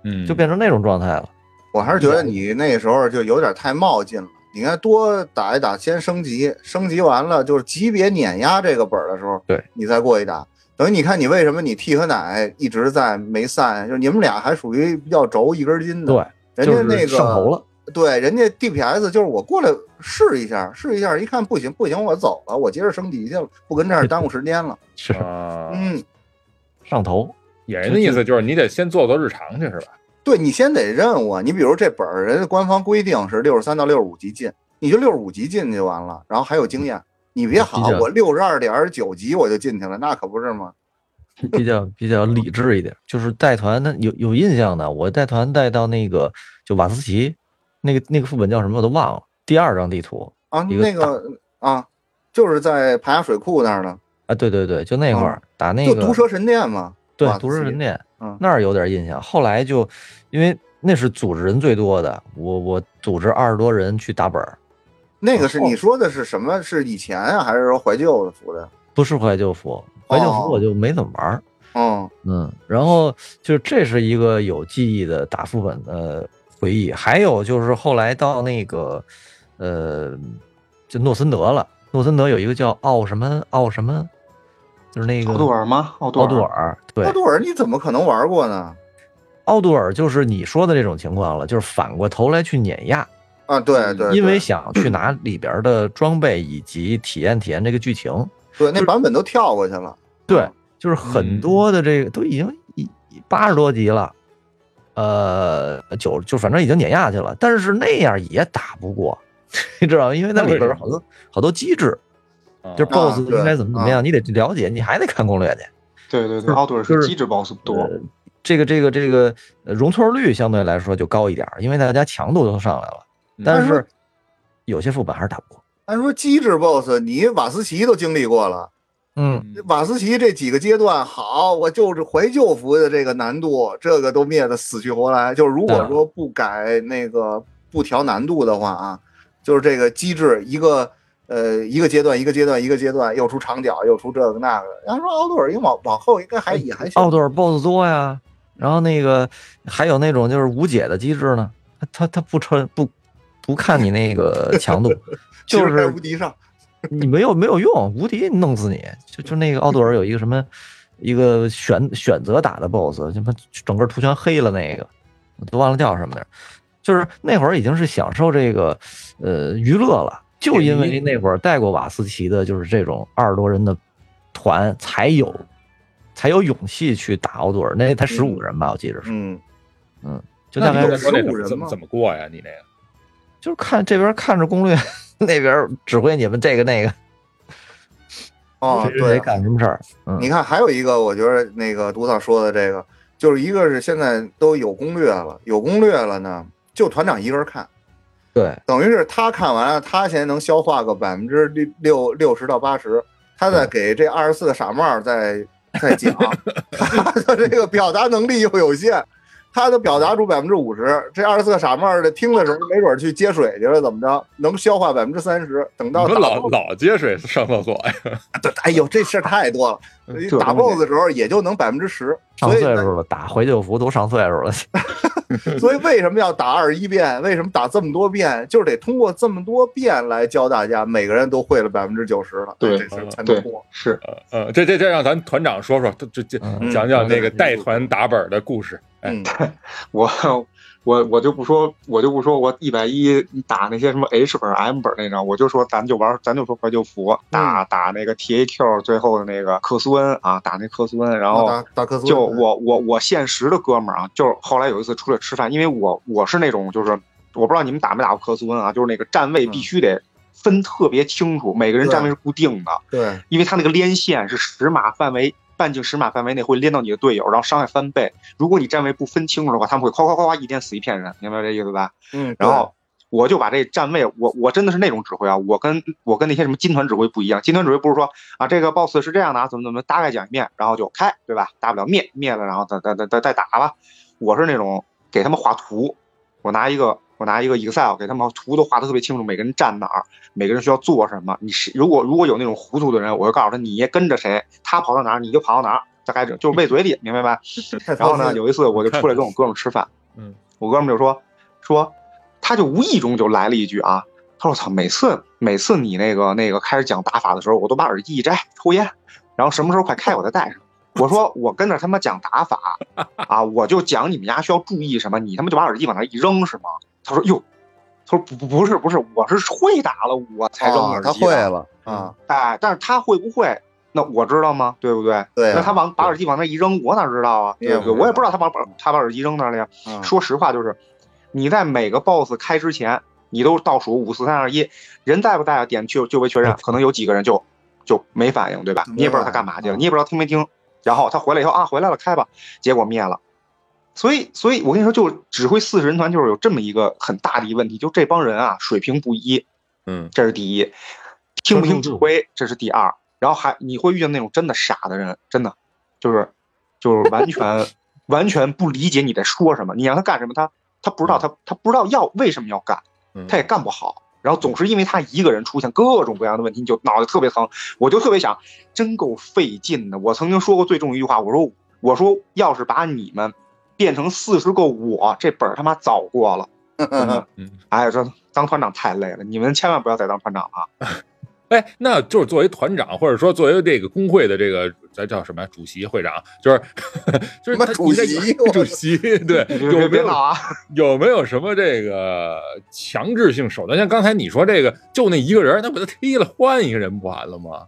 嗯，就变成那种状态了。我还是觉得你那时候就有点太冒进了。你应该多打一打，先升级，升级完了就是级别碾压这个本儿的时候，对你再过一打。等于你看你为什么你 T 和奶一直在没散，就是你们俩还属于比较轴一根筋的。对，人家那个上头了。对，人家 DPS 就是我过来试一下，试一下，一看不行不行，我走了，我接着升级去了，不跟这儿耽误时间了。是啊，嗯，上头，野人的意思就是你得先做做日常去，是吧？对你先得任务啊，你比如这本儿人家官方规定是六十三到六十五级进，你就六十五级进就完了，然后还有经验。你别好比，较我六十二点九级我就进去了，那可不是吗？比较比较理智一点，就是带团那有有印象的，我带团带到那个就瓦斯奇，那个那个副本叫什么我都忘了，第二张地图啊，个那个啊，就是在盘崖水库那儿呢，啊，对对对，就那块儿打那个就毒蛇神殿嘛。对毒蛇神殿嗯那儿有点印象，后来就因为那是组织人最多的，我我组织二十多人去打本儿，那个是你说的是什么？是以前啊，还是说怀旧的服的？不是怀旧服，怀旧哦服我就没怎么玩儿。嗯，嗯，然后就是这是一个有记忆的打副本的回忆，还有就是后来到那个，呃，就诺森德了。诺森德有一个叫奥什么奥什么，就是那个奥杜尔吗？奥杜奥杜尔，对奥，杜尔你怎么可能玩过呢？奥杜尔就是你说的这种情况了，就是反过头来去碾压，啊，对对，因为对想去拿里边的装备以及体验体验这个剧情。对那版本都跳过去了。对，就是很多的这个都已经一八十多集了，呃，九就反正已经碾压去了，但是那样也打不过，你知道吗？因为那里边好多好多机制，啊就是 BOSS 应该怎么怎么样，你得了解，你还得看攻略去。对对对，奥杜尔就是是机制 BOSS 多，呃这个这个这个呃容错率相对来说就高一点，因为大家强度都上来了，但但是是有些副本还是打不过。按说机制 BOSS，你瓦斯奇都经历过了。嗯，瓦斯奇这几个阶段，好，我就是怀旧服的这个难度，这个都灭的死去活来。就是如果说不改那个不调难度的话啊，就是这个机制一个呃一个阶段一个阶段一个阶段又出长角又出这个那个。然后说奥多尔应该往往后应该还也还行。奥多尔 BOSS 多呀，然后那个还有那种就是无解的机制呢，他他他不穿不不看你那个强度，就是无敌上。你没有没有用，无敌弄死你。就就那个奥杜尔有一个什么一个选选择打的 BOSS，什么整个图全黑了那个，我都忘了叫什么了。就是那会儿已经是享受这个呃娱乐了，就因为那会儿带过瓦斯奇的，就是这种二十多人的团才有才有勇气去打奥杜尔，那才十五个人吧，我记得是，嗯，就大概那你有说那15人吗怎么怎么过呀？你那个就是看这边看着攻略，那边指挥你们这个那个，哦，对啊，干什么事儿，嗯。你看还有一个，我觉得那个独草说的这个，就是一个是现在都有攻略了，有攻略了呢，就团长一个人看，对，等于是他看完了，他现在能消化个百分之六六六十到八十，他再给这二十四个傻帽再再讲，他的这个表达能力又有限，他都表达出百分之五十，这二十四个傻帽的听的时候没准去接水去了，怎么着？能消化百分之三十，等到老老接水上厕所呀？哎呦，这事儿太多了，打 BOSS 的时候也就能百分之十，上所以岁数了，打回旧服都上岁数了，所以为什么要打二十一遍？为什么打这么多遍？就是得通过这么多遍来教大家，每个人都会了百分之九十了，对这事儿才能对过。是呃，这这这让咱团长说说，这这嗯讲讲那个带团打本的故事。哎，嗯，我我我就不说，我就不说我一百一打那些什么 H 本、M 本那张，我就说咱就玩，咱就说怀旧服，打打那个 TAQ 最后的那个克苏恩啊，打那克苏恩，然后打打克苏，就我我我现实的哥们儿啊，就是后来有一次出来吃饭，因为我我是那种就是我不知道你们打没打过克苏恩啊，就是那个站位必须得分特别清楚，每个人站位是固定的，对，因为他那个连线是十码范围。半径十码范围内会连到你的队友，然后伤害翻倍。如果你站位不分清楚的话，他们会夸夸夸夸一天死一片人，明白这意思吧？嗯，然后我就把这站位，我我真的是那种指挥啊，我跟我跟那些什么金团指挥不一样。金团指挥不是说啊，这个 boss 是这样的啊，怎么怎么大概讲一遍，然后就开，对吧？大不了灭灭了，然后再再再再再打吧。我是那种给他们画图，我拿一个我拿一个 Excel 给他们图都画的特别清楚，每个人站哪儿，每个人需要做什么。你是如果如果有那种糊涂的人，我就告诉他你跟着谁，他跑到哪儿你就跑到哪儿，大概就就是喂嘴里，明白吧？然后呢，有一次我就出来跟我哥们儿吃饭，嗯，我哥们儿就说说，他就无意中就来了一句啊，他说我操，每次每次你那个那个开始讲打法的时候，我都把耳机一摘抽烟，然后什么时候快开我再戴上。我说 我跟着他妈讲打法啊，我就讲你们家需要注意什么，你他妈就把耳机往那一扔是吗？他说哟，他说不不不是不是，我是会打了我才扔耳机他。会了啊，哎，但是他会不会？那我知道吗？对不对？对啊那他往把耳机往那一扔，我哪知道啊？对不对？我也不知道他把把他把耳机扔哪儿了呀。嗯说实话，就是你在每个 BOSS 开之前，你都倒数五四三二一，人在不在啊？点就就被确认，可能有几个人就就没反应，对吧？你也不知道他干嘛去了，嗯你也不知道听没听。然后他回来以后啊，回来了，开吧，结果灭了。所以，所以我跟你说，就指挥四十人团，就是有这么一个很大的一个问题，就这帮人啊，水平不一，嗯，这是第一，听不听指挥，这是第二。然后还你会遇见那种真的傻的人，真的就是就是完全 完全不理解你在说什么，你让他干什么，他他不知道，他他不知道要为什么要干，嗯他也干不好。然后总是因为他一个人出现各种各样的问题，你就脑袋特别疼。我就特别想，真够费劲的。我曾经说过最重一句话，我说我说要是把你们变成四十个我，这本儿他妈早过了。哎，说当团长太累了，你们千万不要再当团长了。哎，那就是作为团长，或者说作为这个工会的这个咱叫什么呀主席、会长，就是 就是他主席主席，对，有没有啊！有没有什么这个强制性手段？像刚才你说这个，就那一个人，那把他踢了，换一个人不完了吗？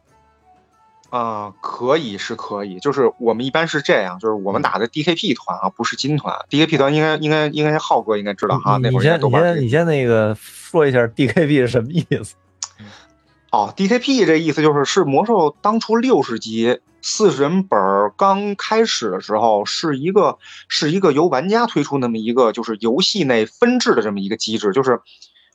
啊、可以是可以，就是我们一般是这样，就是我们打的 DKP 团啊，不是金团。DKP 团应该应该应该浩哥应该知道哈，那你先你先。你先那个说一下 DKP 是什么意思？哦，DKP 这意思就是是魔兽当初六十级四十人本儿刚开始的时候，是一个是一个由玩家推出那么一个就是游戏内分制的这么一个机制，就是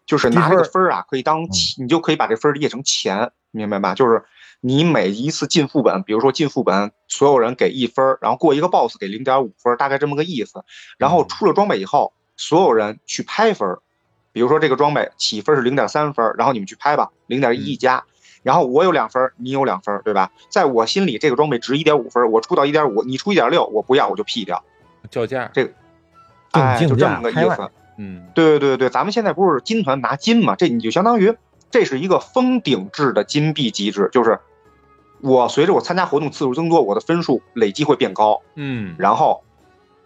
就是拿这个分儿啊，可以当你就可以把这分儿理解成钱，明白吧？就是你每一次进副本，比如说进副本，所有人给一分儿，然后过一个 BOSS 给零点五分，大概这么个意思。然后出了装备以后，所有人去拍分儿，比如说这个装备起分是零点三分儿，然后你们去拍吧，零点一加。然后我有两分，你有两分，对吧？在我心里，这个装备值一点五分，我出到一点五，你出一点六，我不要，我就 P 掉。叫价，这个，哎，就这么个意思。嗯，对对对对，咱们现在不是金团拿金嘛？这你就相当于这是一个封顶制的金币机制，就是我随着我参加活动次数增多，我的分数累积会变高。嗯，然后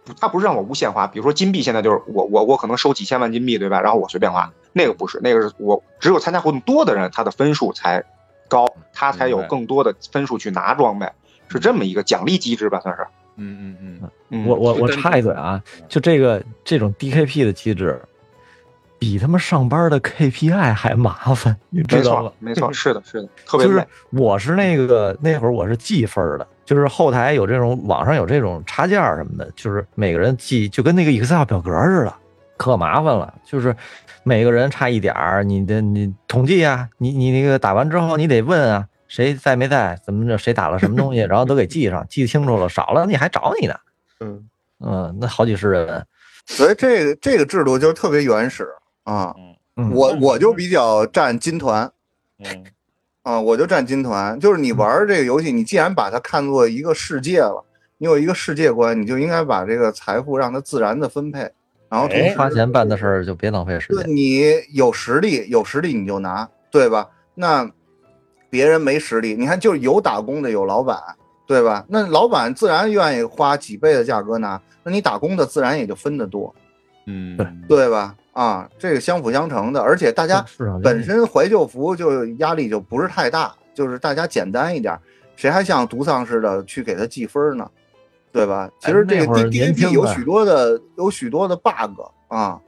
不它不是让我无限花，比如说金币现在就是我我我可能收几千万金币，对吧？然后我随便花，那个不是，那个是我只有参加活动多的人，他的分数才高，他才有更多的分数去拿装备，是这么一个奖励机制吧，算是。嗯嗯嗯，嗯，我我我插一嘴啊，就这个这种 DKP 的机制，比他妈上班的 KPI 还麻烦，你知道吗错？没错，是的，是的，特别累就是。我是那个那会儿我是记分的，就是后台有这种网上有这种插件什么的，就是每个人记就跟那个 Excel 表格似的，可麻烦了。就是每个人差一点儿，你的你统计啊，你你那个打完之后你得问啊，谁在没在，怎么着，谁打了什么东西，然后都给记上，记清楚了，少了你还找你呢。嗯嗯，那好几十人，所以这个这个制度就是特别原始啊。嗯，我我就比较占金团嗯啊，我就占金团。就是你玩这个游戏，你既然把它看作一个世界了，你有一个世界观，你就应该把这个财富让它自然的分配，然后花钱办的事儿就别浪费时对间。你有实力，有实力你就拿，对吧？那别人没实力，你看就是有打工的，有老板，对吧？那老板自然愿意花几倍的价格拿，那你打工的自然也就分得多，嗯，对吧？啊，这个相辅相成的，而且大家本身怀旧服就压力就不是太大，就是大家简单一点，谁还像独丧似的去给他记分呢？对吧？其实这个 D 年 D 轻 P 有许多的有许多的 bug 啊，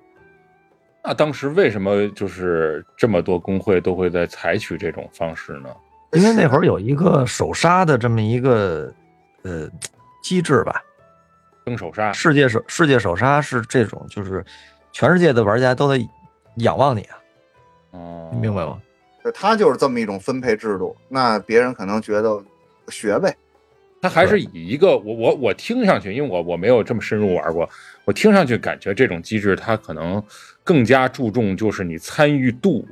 那当时为什么就是这么多工会都会在采取这种方式呢？因为那会儿有一个首杀的这么一个呃机制吧，扔手杀，世界首世界首杀是这种，就是全世界的玩家都在仰望你啊，哦，你明白吗？对他就是这么一种分配制度，那别人可能觉得学呗，他还是以一个我我我听上去，因为我我没有这么深入玩过，我听上去感觉这种机制它可能更加注重就是你参与度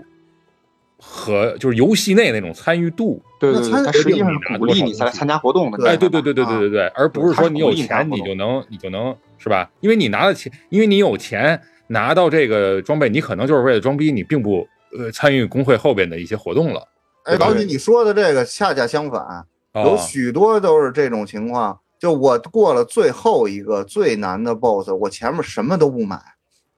和就是游戏内那种参与度。对对对，那参它实际上鼓励你才来参加活动的。对哎，对对对对对对对，而不是说你有钱你就能你就能是吧？因为你拿了钱，因为你有钱拿到这个装备，你可能就是为了装逼，你并不呃参与工会后边的一些活动了。哎，对吧老李你说的这个恰恰相反，有哦许多都是这种情况。就我过了最后一个最难的 BOSS，我前面什么都不买，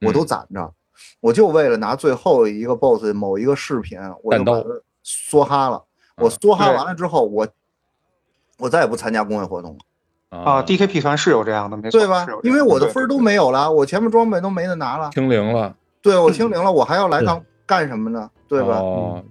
我都攒着，我就为了拿最后一个 BOSS 某一个饰品，我就把它梭哈了。我梭哈完了之后，我我再也不参加工会活动了，啊，DKP 团是有这样的，没错，对吧因为我的分儿都没有了，我前面装备都没得拿了，清零了，对我清 零了，我还要来趟干什么呢？对吧？哦，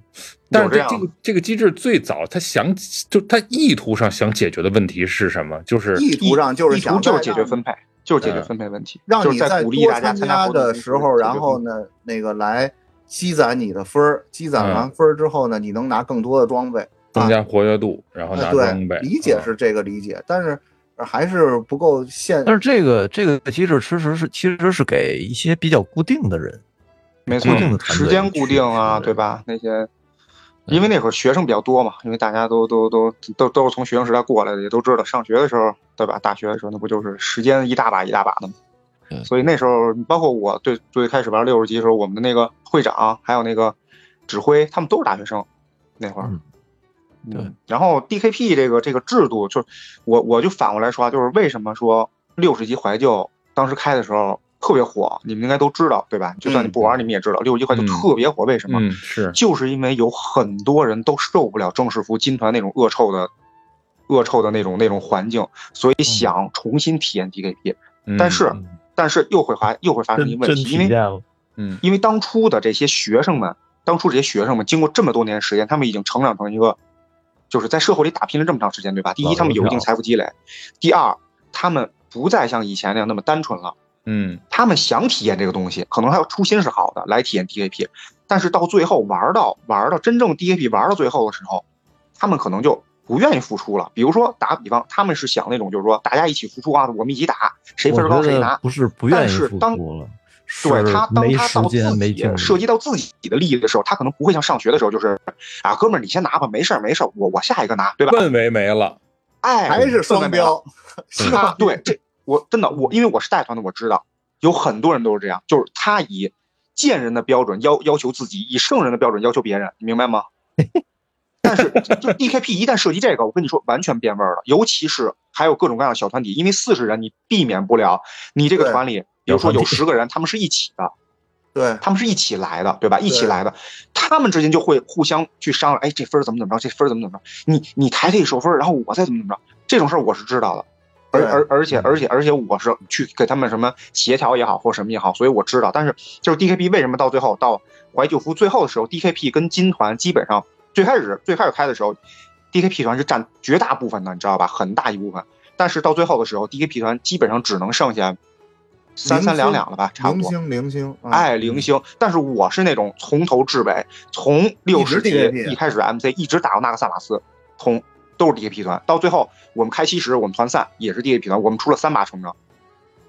但是这样这这个这个机制最早他想就他意图上想解决的问题是什么？就是意图上就是意图想就是解决分配，就是解决嗯分配问题，让你在鼓励多参大家参加的时候，然后呢，那个来积攒你的分儿，积攒嗯完分儿之后呢，你能拿更多的装备。增加活跃度，然后啊，拿装备。对，理解啊是这个理解，但是还是不够现。但是这个这个机制其实是其实是给一些比较固定的人，没错固定的，时间固定啊，对吧？那些，因为那会儿学生比较多嘛，因为大家都都都都都是从学生时代过来的，也都知道上学的时候，对吧？大学的时候那不就是时间一大把一大把的嘛。所以那时候，包括我最最开始玩六十级的时候，我们的那个会长还有那个指挥，他们都是大学生，那会儿。嗯。对。嗯，然后 DKP 这个这个制度，就是我我就反过来说啊，就是为什么说六十级怀旧当时开的时候特别火，你们应该都知道，对吧？就算你不玩，你们也知道，六十级怀旧嗯。特别火，为什么？嗯，是。就是因为有很多人都受不了正式服金团那种恶臭的、恶臭的那种那种环境，所以想重新体验 DKP，、但是嗯。但是又会发又会发生一个问题，因为。嗯。因为当初的这些学生们，当初这些学生们经过这么多年时间，他们已经成长成一个，就是在社会里打拼了这么长时间，对吧？第一，他们有一定财富积累；第二，他们不再像以前那样那么单纯了。嗯他们想体验这个东西，可能他初心是好的，来体验 DAP，但是到最后玩到玩到真正 DAP 玩到最后的时候，他们可能就不愿意付出了。比如说打个比方，他们是想那种就是说大家一起付出啊，我们一起打，谁分儿高谁拿。不是不愿意但是当付出了，对他，当没他到时间自己涉及到自己的利益的时候，他可能不会像上学的时候，就是啊，哥们儿你先拿吧，没事儿没事儿，我我下一个拿，对吧？氛围没了。哎，还是双标，是吧？对，这我真的我，因为我是带团的，我知道有很多人都是这样，就是他以贱人的标准要要求自己，以圣人的标准要求别人，你明白吗？但是就 DKP 一旦涉及这个，我跟你说完全变味儿了，尤其是还有各种各样的小团体，因为四十人你避免不了，你这个团里，比如说有十个人，他们是一起的，对，他们是一起来的，对吧？一起来的，他们之间就会互相去商量，哎，这分儿怎么怎么着，这分儿怎么怎么着，你你抬可以收分儿，然后我再怎么怎么着，这种事儿我是知道的。而而而且而且而且我是去给他们什么协调也好或什么也好，所以我知道。但是就是 DKP 为什么到最后到怀旧服最后的时候，DKP 跟金团基本上最开始最开始开的时候，DKP 团是占绝大部分的，你知道吧？很大一部分。但是到最后的时候，DKP 团基本上只能剩下三三两两了吧，差不多。零星零星，啊哎，零星。但是我是那种从头至尾，从六十级一开始 MC 一直打到纳克萨马斯，从都是 DAP 团。到最后我们开七十，我们团散也是 DAP 团，我们出了三把成长。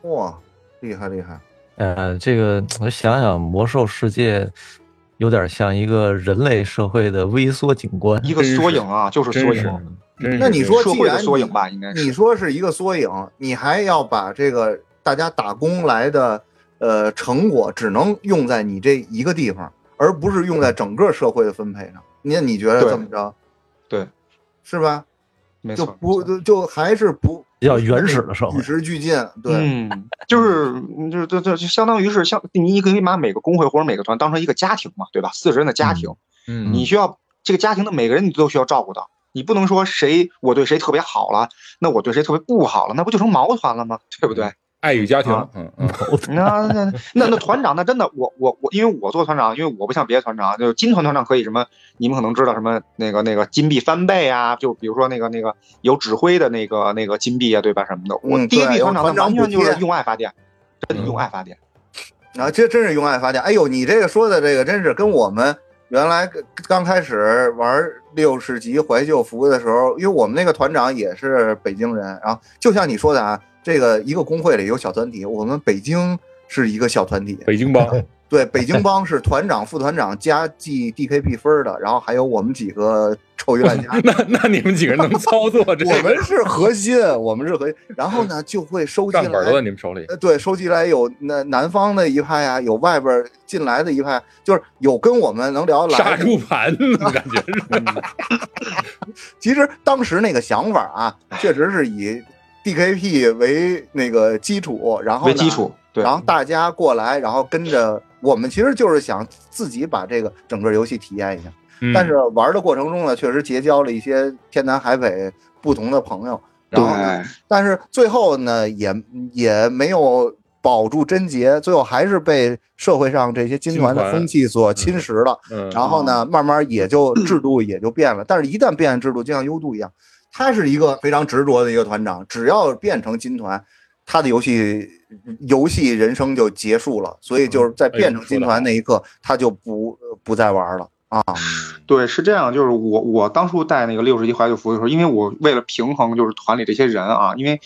哇，厉害厉害，呃，这个我想想，魔兽世界有点像一个人类社会的微缩景观。一个缩影啊，就是缩影，那你说社会的既然你缩影吧，应该你。说是一个缩影，你还要把这个大家打工来的呃成果只能用在你这一个地方，而不是用在整个社会的分配上。那你觉得怎么着？对，是吧？就没错，不就就还是不比较原始的社会与时俱进。对，嗯，就是嗯就是这这就相当于是像你可以把每个工会或者每个团当成一个家庭嘛，对吧？四十人的家庭，嗯你需要这个家庭的每个人你都需要照顾到，你不能说谁我对谁特别好了，那我对谁特别不好了，那不就成毛团了吗？对不对？爱与家庭啊，嗯嗯，那那那那团长，那真的我我我，因为我做团长，因为我不像别的团长，就是金团团长可以什么，你们可能知道什么那个那个金币翻倍啊，就比如说那个那个有指挥的那个那个金币啊，对吧？什么的，我嗯第一团长那团长完全就是用爱发电，真的嗯用爱发电。啊，这真是用爱发电。哎呦，你这个说的这个真是跟我们原来刚刚开始玩六十级怀旧服的时候，因为我们那个团长也是北京人，然后就像你说的啊，这个一个工会里有小团体，我们北京是一个小团体，北京帮，对，北京帮是团长、副团长加记 DKP 分的，然后还有我们几个臭鱼烂虾。那那你们几个人能操作这个？我们是核心，我们是核心，然后呢就会收集账本都在来，你们手里。呃，对，收集来有那南方的一派啊，有外边进来的一派，就是有跟我们能聊得来。杀猪盘那种 感觉是，其实当时那个想法啊，确实是以 DKP 为那个基础，然后呢为基础，对然后大家过来，然后跟着我们，其实就是想自己把这个整个游戏体验一下。嗯但是玩的过程中呢，确实结交了一些天南海北不同的朋友，然后呢，但是最后呢，也也没有保住贞洁，最后还是被社会上这些金团的风气所侵蚀了。嗯，然后呢，慢慢也就制度也就变了。但是，一旦变制度，就像优度一样，他是一个非常执着的一个团长，只要变成金团，他的游戏游戏人生就结束了。所以就是在变成金团那一刻，他就不不再玩了啊。对，是这样，就是我我当初带那个六十级怀旧服的时候，因为我为了平衡就是团里这些人啊，因为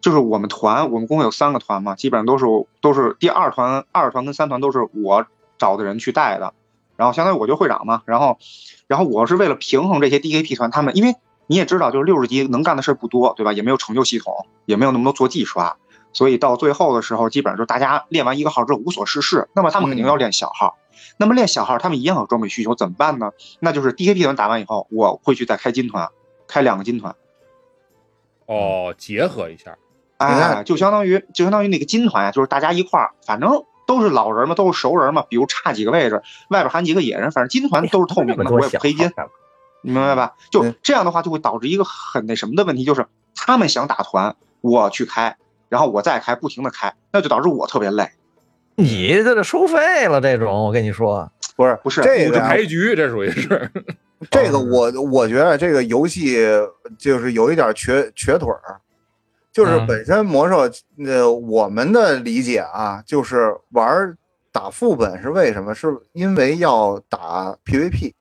就是我们团我们工会有三个团嘛，基本上都是都是第二团、二团跟三团都是我找的人去带的，然后相当于我就会长嘛，然后然后我是为了平衡这些 DKP 团，他们因为你也知道，就是六十级能干的事儿不多，对吧？也没有成就系统，也没有那么多坐骑刷，所以到最后的时候，基本上就是大家练完一个号之后无所事事，那么他们肯定要练小号。那么练小号，他们一样有装备需求，怎么办呢？那就是 DKP 团打完以后，我会去再开金团，开两个金团，哦，结合一下，哎，就相当于就相当于那个金团呀，就是大家一块儿，反正都是老人嘛，都是熟人嘛，比如差几个位置，外边含几个野人，反正金团都是透明的，我也不黑金，你明白吧？就嗯这样的话，就会导致一个很那什么的问题，就是他们想打团，我去开，然后我再开，不停的开，那就导致我特别累。你这得收费了，这种我跟你说，不是不是这个呀牌局，这属于是，这个我我觉得这个游戏就是有一点瘸瘸腿儿，就是嗯本身魔兽，呃，我们的理解啊，就是玩打副本是为什么？是因为要打 PVP，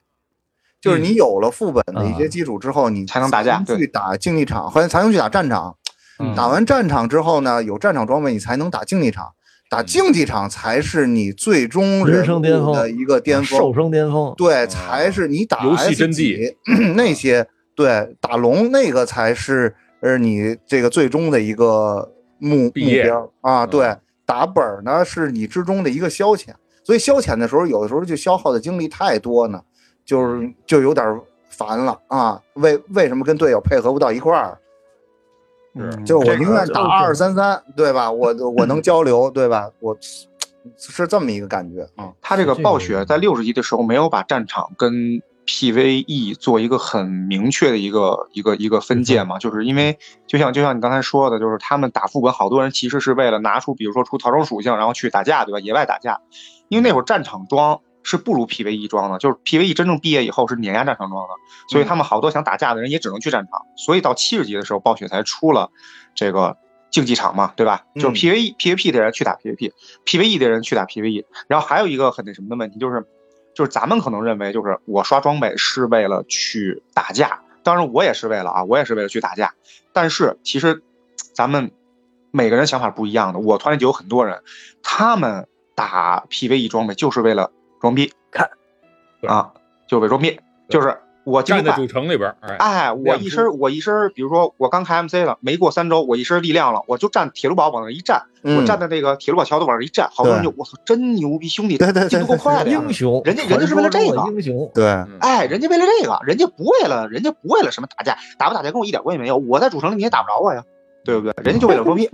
就是你有了副本的一些基础之后，你才能打架去打竞技场，或者才能去打战场。嗯。打完战场之后呢，有战场装备，你才能打竞技场。打竞技场才是你最终人生巅峰的一个巅峰，瘦生巅峰，对，才是你打游戏真谛 那些，对，打龙那个才是呃你这个最终的一个目目标啊。嗯。对，打本儿呢是你之中的一个消遣，所以消遣的时候，有的时候就消耗的精力太多呢，就是就有点烦了啊。为为什么跟队友配合不到一块儿？嗯就我宁愿打二二三三，对吧？我我能 交流，对吧？我是这么一个感觉啊。他这个这个暴雪在六十级的时候没有把战场跟 PVE 做一个很明确的一个一个一个分界嘛，就是因为就像就像你刚才说的，就是他们打副本，好多人其实是为了拿出比如说出逃生属性，然后去打架，对吧？野外打架，因为那会儿战场装是不如 PVE 装的，就是 PVE 真正毕业以后是碾压战场装的，所以他们好多想打架的人也只能去战场，所以到七十级的时候，暴雪才出了这个。竞技场嘛，对吧？就是嗯 PVE、PVP 的人去打 PVP，PVE 的人去打 PVE。然后还有一个很那什么的问题，就是就是咱们可能认为，就是我刷装备是为了去打架，当然我也是为了啊，我也是为了去打架。但是其实咱们每个人想法不一样的。我团里就有很多人，他们打 PVE 装备就是为了装逼，看啊，就是为装逼，就是我站在主城里边，哎，哎，我一身我一身，比如说我刚开 MC 了，没过三周，我一身力量了，我就站铁路堡往那一站，我嗯站在那个铁路堡桥头往那一站，好多人就我操，真牛逼，兄弟，对对对进度够快的呀！英雄，人家人家是为了这个英雄，对，嗯哎，人家为了这个，人家不为了，人家不为了什么打架，打不打架跟我一点关系没有，我在主城里你也打不着我呀，对不对？人家就为了装逼。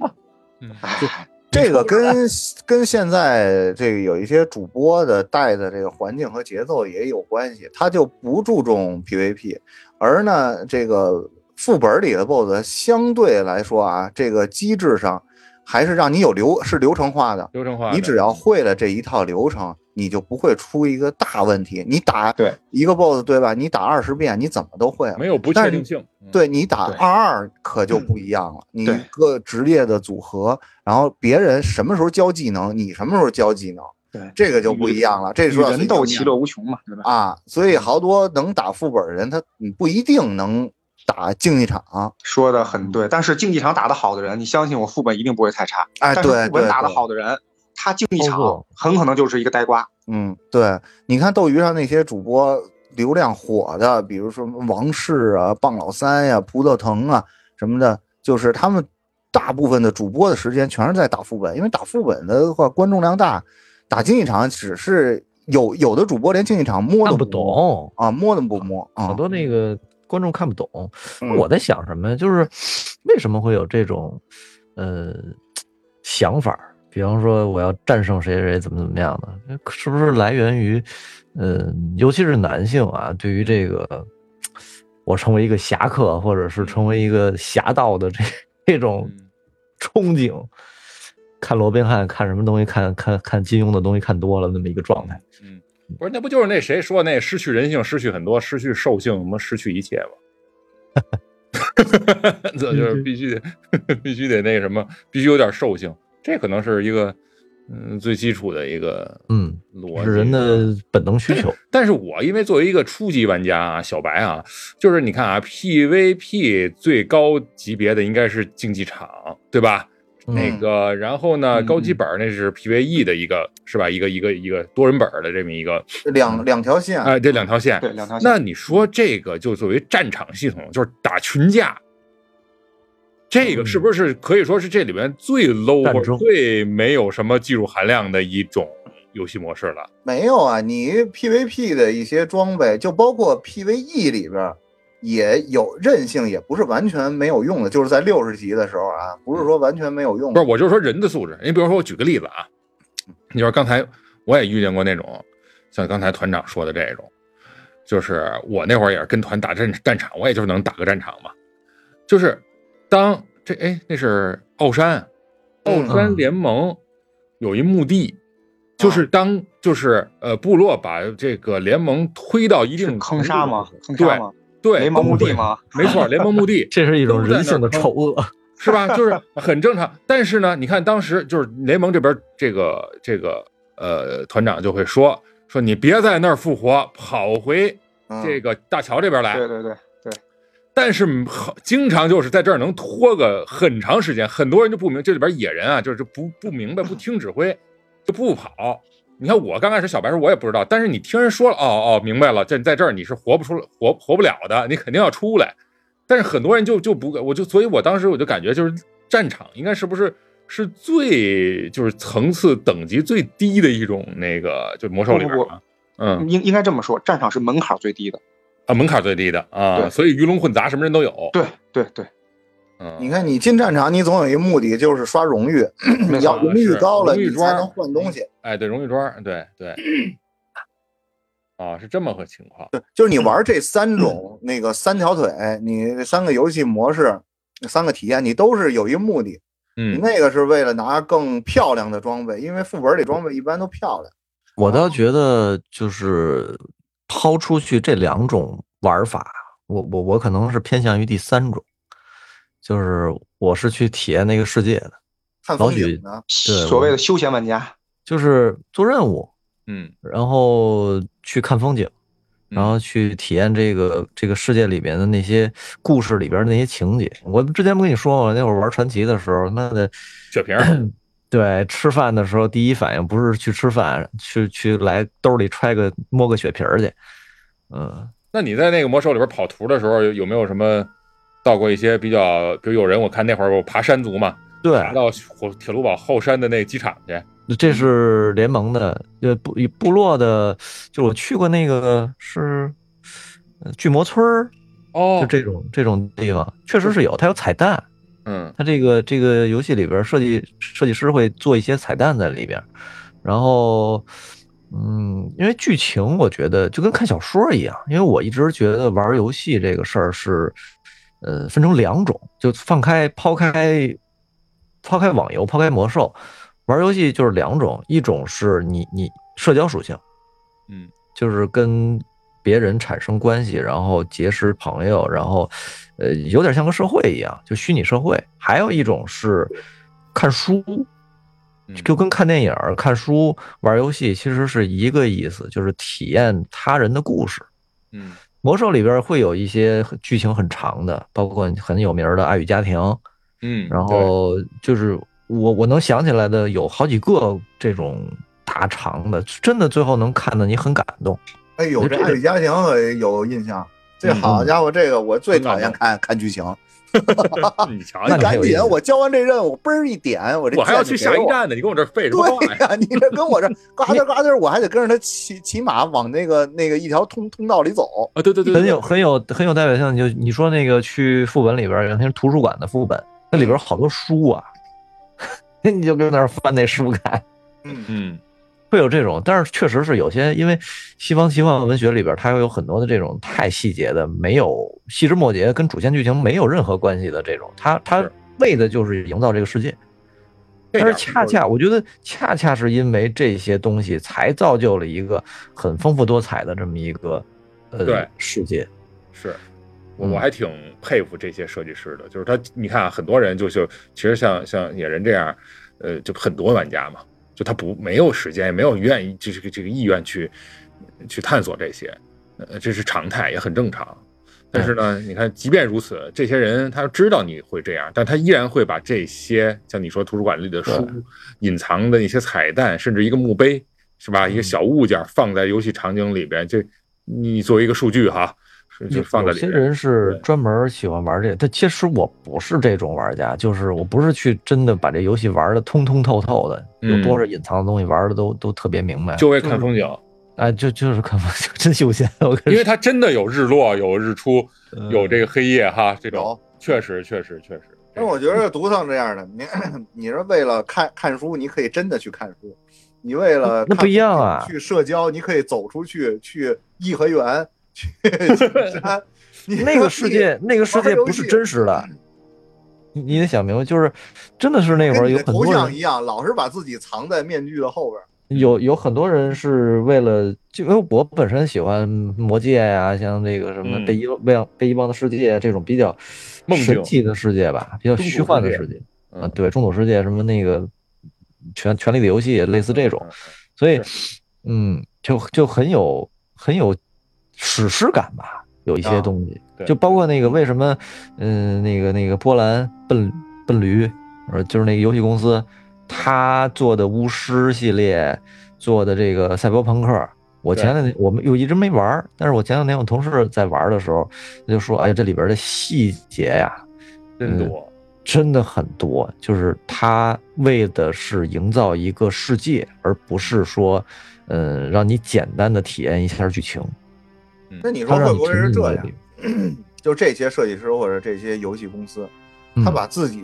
嗯哎，这个跟跟现在这个有一些主播的带的这个环境和节奏也有关系，他就不注重 PVP，而呢这个副本里的 BOSS 相对来说啊，这个机制上还是让你有流是流程化的，流程化，你只要会了这一套流程，你就不会出一个大问题。你打对一个 BOSS 对吧？你打二十遍，你怎么都会了。没有不确定性，嗯，对你打二二可就不一样了，你对各职业的组合，然后别人什么时候教技能，你什么时候教技能，对，这个就不一样了。这与时候人斗其乐无穷嘛，对吧？啊，所以好多能打副本的人，他不一定能打竞技场。说的很对，但是竞技场打得好的人，你相信我，副本一定不会太差。哎，对对副本打得，好的人，他竞技场很可能就是一个呆瓜。嗯，对，你看斗鱼上那些主播流量火的，比如说王室啊、棒老三呀、葡萄藤啊什么的，就是他们大部分的主播的时间全是在打副本，因为打副本的话观众量大，打竞技场只是有有的主播连竞技场摸都不摸懂，啊，摸都不摸啊。好多那个观众看不懂。嗯我在想什么，就是为什么会有这种呃想法儿？比方说我要战胜谁谁谁怎么怎么样的，那是不是来源于呃，尤其是男性啊，对于这个我成为一个侠客，或者是成为一个侠盗的这这种嗯憧憬？看罗宾汉，看什么东西，看看看金庸的东西看多了，那么一个状态。嗯，不是，那不就是那谁说那失去人性，失去很多，失去兽性，什么失去一切吗？这就是必须得 必须得那什么，必须有点兽性，这可能是一个嗯最基础的一个嗯，逻辑，是人的本能需求。但是我因为作为一个初级玩家啊，小白啊，就是你看啊，PVP 最高级别的应该是竞技场，对吧？那个，然后呢，嗯高级本儿那是 PVE 的一个，是吧？一个一个一个多人本儿的这么一个，两两条线，哎，这两条线。对，两条线。那你说这个就作为战场系统，就是打群架，这个是不是可以说是这里面最 low 或者最没有什么技术含量的一种游戏模式了？没有啊，你 PVP 的一些装备，就包括 PVE 里边也有韧性，也不是完全没有用的。就是在六十级的时候啊，不是说完全没有用不。是，我就说人的素质。你比如说，我举个例子啊，你说刚才我也遇见过那种，像刚才团长说的这种，就是我那会儿也是跟团打战战场，我也就是能打个战场嘛。就是当这哎，那是奥山，奥嗯山联盟有一墓地，就是当就是呃部落把这个联盟推到一定是坑杀吗？坑对杀吗？对，联盟墓地对？吗？没错，联盟墓地。这是一种人性的丑恶。是吧？就是很正常。但是呢，你看当时就是联盟这边这个这个呃团长就会说说你别在那儿复活，跑回嗯这个大桥这边来。对对对对，但是好经常就是在这儿能拖个很长时间，很多人就不明这里边野人啊，就是不不明白，不听指挥，就不跑。你看我刚开始小白时候我也不知道，但是你听人说了，哦哦，明白了，这在这儿你是活不出来，活活不了的，你肯定要出来。但是很多人就就不，我就所以，我当时我就感觉就是战场应该是不是是最就是层次等级最低的一种那个就魔兽里边嗯应应该这么说，战场是门槛最低的。啊门槛最低的啊，对所以鱼龙混杂，什么人都有。对对对，嗯，你看，你进战场，你总有一个目的，就是刷荣誉。要荣誉高了，荣誉砖你才能换东西。哎，对，荣誉砖，对对，啊，是这么个情况。对，就是你玩这三种那个三条腿，你三个游戏模式、三个体验，你都是有一个目的。嗯，那个是为了拿更漂亮的装备，因为副本里装备一般都漂亮。我倒觉得就是抛出去这两种玩法，我我我可能是偏向于第三种，就是我是去体验那个世界的，看老许风景的，对所谓的休闲玩家，就是做任务，嗯，然后去看风景，然后去体验这个这个世界里面的那些故事里边的那些情节。我之前不跟你说吗，那会儿玩传奇的时候，他妈的，血瓶儿，对，吃饭的时候第一反应不是去吃饭，去去来兜里揣个摸个血瓶儿去，嗯。那你在那个魔兽里边跑图的时候，有有没有什么到过一些比较，比如有人我看那会儿我爬山族嘛，对，爬到火铁路堡后山的那个机场去，这是联盟的，呃，部部落的，就我去过那个是呃巨魔村儿，哦就这种这种地方，确实是有，它有彩蛋，嗯。它这个这个游戏里边设计设计师会做一些彩蛋在里边，然后，嗯，因为剧情我觉得就跟看小说一样，因为我一直觉得玩游戏这个事儿是，呃，分成两种，就放开抛开抛开网游，抛开魔兽，玩游戏就是两种，一种是你你社交属性，嗯。就是跟别人产生关系，然后结识朋友，然后，呃，有点像个社会一样，就虚拟社会。还有一种是看书，嗯就跟看电影、看书、玩游戏其实是一个意思，就是体验他人的故事。嗯魔兽里边会有一些剧情很长的，包括很有名的《爱与家庭》，嗯，然后就是我我能想起来的有好几个这种大长的，真的最后能看得你很感动。哎呦，这《爱与家庭》可有印象。这嗯好家伙，这个我最讨厌看看剧情。对你瞧 瞧你，赶紧我交完这任务，嘣儿一点，我这我还要去。下一站呢，你跟我这儿废什么话对呀？你这跟我这 嘎吱嘎吱，我还得跟着他骑骑马往那个那个一条通通道里走。啊，对对对，对很有很有很有代表性。就你说那个去副本里边，原先是图书馆的副本，那里边好多书啊，你就跟那儿翻那书看，嗯，嗯会有这种。但是确实是有些，因为西方奇幻文学里边，它会有很多的这种太细节的，没有细枝末节，跟主线剧情没有任何关系的这种，它它为的就是营造这个世界。但是恰恰，我觉得恰恰是因为这些东西，才造就了一个很丰富多彩的这么一个呃对世界。是。我还挺佩服这些设计师的，就是他，你看啊，很多人就就其实像像野人这样，呃，就很多玩家嘛，就他不没有时间，也没有愿意，就是这个意愿去去探索这些，呃，这是常态，也很正常。但是呢，你看，即便如此，这些人他知道你会这样，但他依然会把这些像你说图书馆里的书、隐藏的一些彩蛋，甚至一个墓碑，是吧？一个小物件放在游戏场景里边，这你作为一个数据哈，是就放在。有些人是专门喜欢玩这个，但其实我不是这种玩家，就是我不是去真的把这游戏玩的通通透透的，有多少隐藏的东西玩的都都特别明白。就为看风景，哎，就就是看风景，真休闲。我跟因为它真的有日落，有日出，嗯有这个黑夜哈，这种有确实确实确实。但是我觉得独腾这样的，你 你是为了看看书，你可以真的去看书；你为了那不一样啊去社交，你可以走出去，去颐和园，去去山。你那个世界，那个世界不是真实，的。你你得想明白，就是真的是那会儿有很多人像一样，老是把自己藏在面具的后边。有有很多人是为了，就因为我本身喜欢魔界呀、像那个什么嗯被遗忘、被遗忘的世界这种比较梦境神奇的世界吧，比较虚幻的世界啊，嗯对，中土世界什么那个权权力的游戏类似这种，所以嗯，就就很有很有史诗感吧，有一些啊东西，对就包括那个为什么嗯那个那个波兰笨笨驴，呃就是那个游戏公司。他做的巫师系列，做的这个赛博朋克，我前两天我们又一直没玩，但是我前两天我同事在玩的时候，他就说：“哎呀，这里边的细节呀，真多。真的很多。就是他为的是营造一个世界，而不是说，嗯，让你简单的体验一下剧情。那你说会不会是这样 就这些设计师或者这些游戏公司，嗯他把自己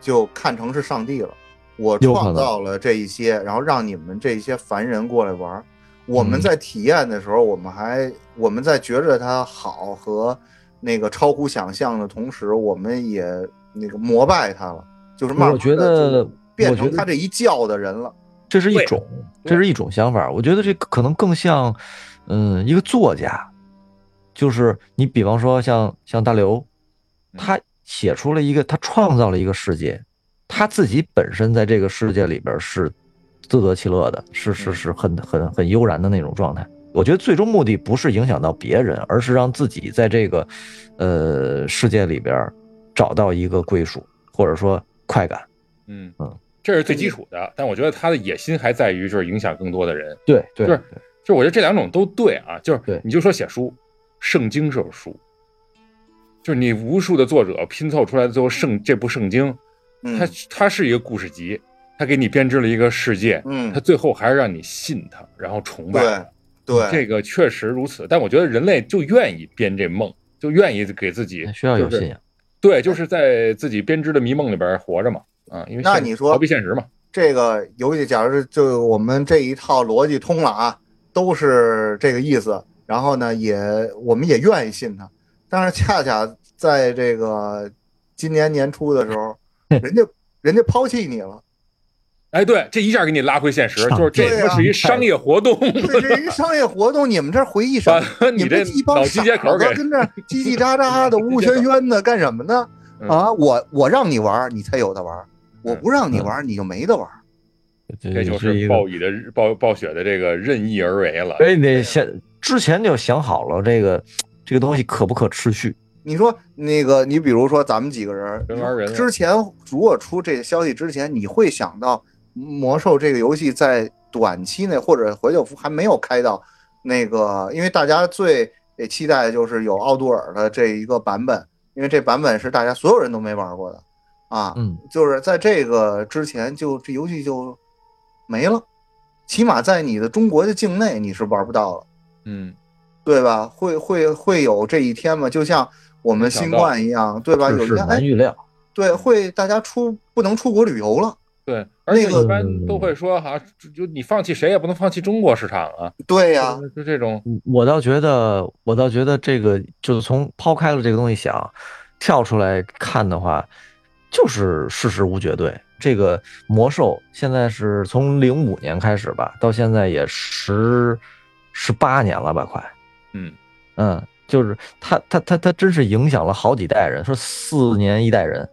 就看成是上帝了。我创造了这一些，然后让你们这些凡人过来玩。我们嗯在体验的时候，我们还我们在觉着它好和那个超乎想象的同时，我们也那个膜拜它了，就是慢慢我觉得变成他这一教的人了。这是一种，这是一种想法。我觉得这可能更像，嗯，一个作家，就是你比方说像像大刘，他写出了一个，他创造了一个世界，他自己本身在这个世界里边是自得其乐的，是是是很很很悠然的那种状态。我觉得最终目的不是影响到别人，而是让自己在这个呃世界里边找到一个归属，或者说快感。嗯嗯，这是最基础的，但我觉得他的野心还在于就是影响更多的人。对对就是就我觉得这两种都对啊，就是对你就说写书，圣经是书，就是你无数的作者拼凑出来的最后圣这部圣经，嗯它它是一个故事集，它给你编织了一个世界，嗯它最后还是让你信它，然后崇拜它。对这个确实如此，但我觉得人类就愿意编这梦，就愿意给自己需要有信仰。对，就是在自己编织的迷梦里边活着嘛，啊，因为现那你说逃避现实嘛，这个游戏，假如就我们这一套逻辑通了啊，都是这个意思。然后呢，也我们也愿意信他，但是恰恰在这个今年年初的时候，人家人家抛弃你了，哎，对，这一下给你拉回现实，就是这对啊。他妈是一商业活动，这是一商业活动，你们这回忆什么？你你这一帮傻子跟这叽叽喳喳的、呜喧喧的干什么呢？嗯。啊，我我让你玩，你才有的玩；我不让你玩，你就没得玩。这就是暴雨的暴暴雪的这个任意而为了。所以你得先之前就想好了这个这个东西可不可持续。你说那个，你比如说咱们几个人，人玩人之前如果出这个消息之前，你会想到魔兽这个游戏在短期内或者怀旧服还没有开到那个，因为大家最期待的就是有奥杜尔的这一个版本，因为这版本是大家所有人都没玩过的啊，嗯，就是在这个之前就这游戏就没了，起码在你的中国的境内你是玩不到了。嗯，对吧？会会会有这一天吗？就像我们新冠一样，对吧？有天，哎难，预料。对，会大家出不能出国旅游了。对，而且那个一般都会说哈，就就你放弃谁也不能放弃中国市场啊。对呀、就就这种，我倒觉得，我倒觉得这个就是从抛开了这个东西想，跳出来看的话，就是事实无绝对。这个魔兽现在是从零五年开始吧，到现在也十十八年了吧，快。嗯，嗯，就是他他他他真是影响了好几代人，说四年一代人，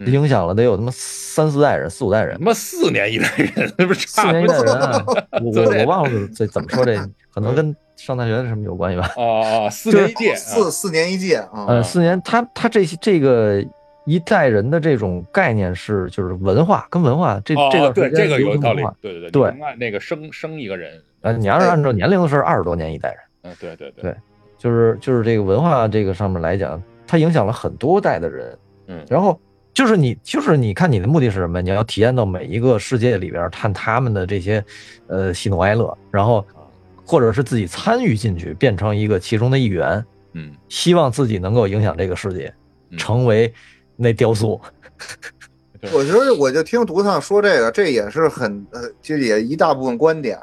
嗯影响了得有他妈三四代人、四五代人他，妈四年一代人，那不是四年一差不多代人啊！我 我我忘了这怎么说这，可能跟上大学的什么有关系吧。啊啊，四年一届啊，四四年一届啊。呃，四年，他他这些这个一代人的这种概念是就是文化跟文化这哦这段时间对这个有道理对对对，对那个生生一个人，呃，你要是按照年龄的是二十多年一代人，嗯，对对对就是就是这个文化这个上面来讲，它影响了很多代的人，嗯然后就是你就是你看你的目的是什么？你要体验到每一个世界里边，看他们的这些呃喜怒哀乐，然后或者是自己参与进去，变成一个其中的一员，嗯，希望自己能够影响这个世界，嗯成为那雕塑。对我觉得我就听独上说这个，这也是很呃，这也一大部分观点。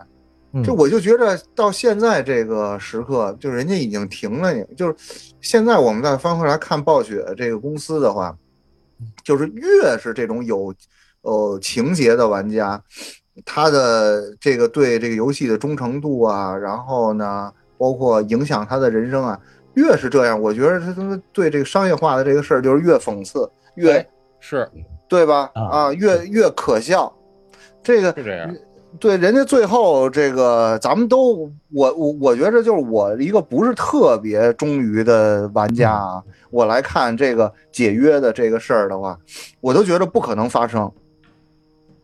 嗯。这我就觉着到现在这个时刻，就人家已经停了，你就是现在我们再翻回来看暴雪这个公司的话，就是越是这种有呃情节的玩家，他的这个对这个游戏的忠诚度啊，然后呢，包括影响他的人生啊，越是这样，我觉得他他妈对这个商业化的这个事儿就是越讽刺，越哎是。对吧？啊。啊，越越可笑。这个是这样，对，人家最后这个，咱们都我我我觉着就是我一个不是特别忠于的玩家啊，我来看这个解约的这个事儿的话，我都觉得不可能发生。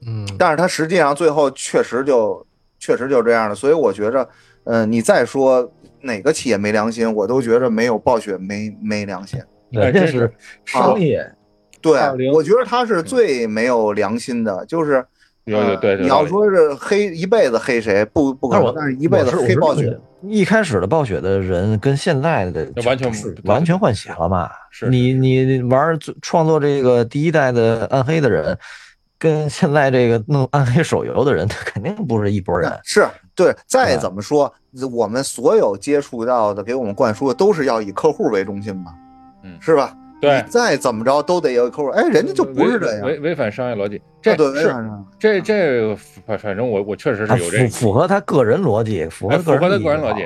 嗯，但是他实际上最后确实就确实就这样了，所以我觉着，嗯、你再说哪个企业没良心，我都觉着没有暴雪没没良心。人家是商业，对我觉得他是最没有良心的，就是有有对，你要说是黑一辈子黑谁，不不可能，但是一辈子黑暴雪。一开始的暴雪的人跟现在的完全完全换血了嘛？是你你玩创作这个第一代的暗黑的人，跟现在这个弄暗黑手游的人，他 肯定不是一拨人。是对，再怎么说，我们所有接触到的，给我们灌输的都是要以客户为中心嘛，嗯，是吧？对，再怎么着都得有客户。哎，人家就不是这样，违违反商业逻辑。这是这这反反正我我确实是有这符合他个人逻辑，符合符合他个人逻辑。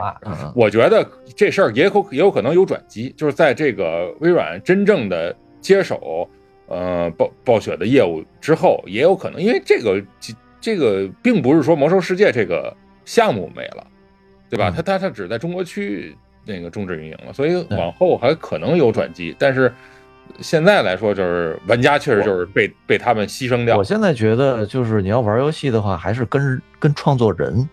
我觉得这事儿也有也有可能有转机，就是在这个微软真正的接手呃暴暴雪的业务之后，也有可能，因为这个这个并不是说魔兽世界这个项目没了，对吧？他他他只在中国区。那个终止运营了，所以往后还可能有转机，但是现在来说，就是玩家确实就是被被他们牺牲掉。我现在觉得，就是你要玩游戏的话，还是跟跟创作人，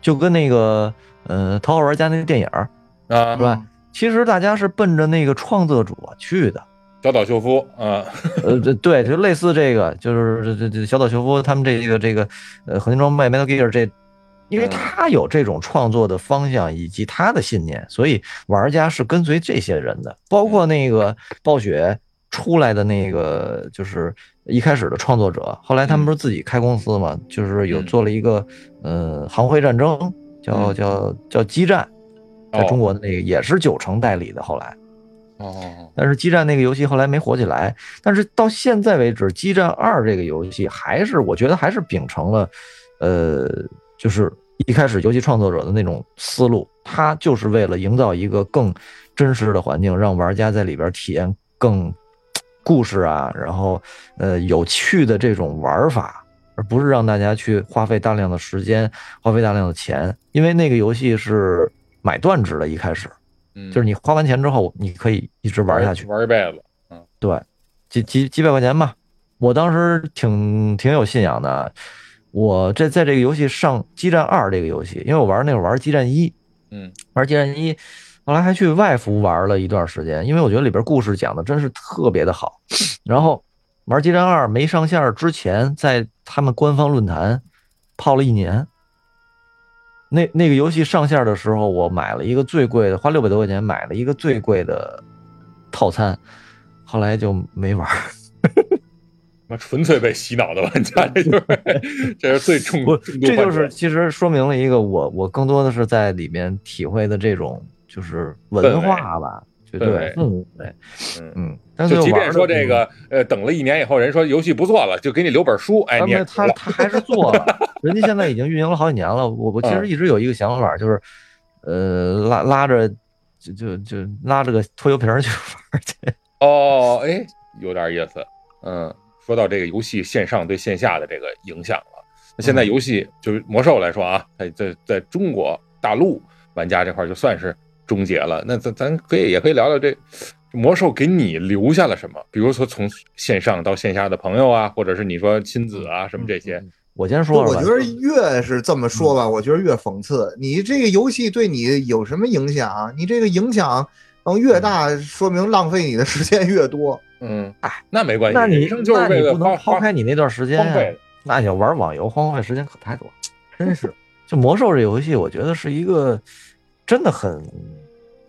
就跟那个呃《头号玩家》那个电影啊，是吧？其实大家是奔着那个创作者去的。小岛秀夫啊，呃，对，就类似这个，就是这这这小岛秀夫他们这个这个呃合金装备 Metal Gear 这。因为他有这种创作的方向以及他的信念，所以玩家是跟随这些人的。包括那个暴雪出来的那个，就是一开始的创作者，后来他们不是自己开公司嘛，就是有做了一个，呃，行会战争，叫叫叫激战，在中国的那个也是九成代理的。后来，哦，但是激战那个游戏后来没火起来。但是到现在为止，激战二这个游戏还是我觉得还是秉承了，呃。就是一开始游戏创作者的那种思路，他就是为了营造一个更真实的环境，让玩家在里边体验更故事啊，然后呃有趣的这种玩法，而不是让大家去花费大量的时间、花费大量的钱，因为那个游戏是买断制的，一开始，嗯就是你花完钱之后，你可以一直玩下去，玩一辈子，嗯，对，几几几百块钱吧，我当时挺挺有信仰的。我这在这个游戏上《激战二》这个游戏，因为我玩那会儿玩《激战一》，嗯，玩《激战一》，后来还去外服玩了一段时间，因为我觉得里边故事讲的真是特别的好。然后玩《激战二》没上线之前，在他们官方论坛泡了一年。那那个游戏上线的时候，我买了一个最贵的，花六百多块钱买了一个最贵的套餐，后来就没玩。那纯粹被洗脑的玩家，这就是这是最重。不，这就是其实说明了一个我我更多的是在里面体会的这种就是文化吧，对对嗯嗯。就即便说这个呃，等了一年以后，人说游戏不做了，就给你留本书，哎，你他他还是做了，人家现在已经运营了好几年了。我我其实一直有一个想法，就是呃拉拉着就就就拉着个拖油瓶去玩去。哦，哎，有点意思，嗯。说到这个游戏线上对线下的这个影响了，那现在游戏就是魔兽来说啊，在在在中国大陆玩家这块就算是终结了。那咱咱可以也可以聊聊这魔兽给你留下了什么？比如说从线上到线下的朋友啊，或者是你说亲子啊什么这些。我先说，我觉得越是这么说吧，我觉得越讽刺。你这个游戏对你有什么影响？你这个影响嗯越大，说明浪费你的时间越多。嗯，哎，那没关系。那你那你不能抛开你那段时间呀？那你要玩网游，荒废时间可太多了。真是，就魔兽这游戏，我觉得是一个真的很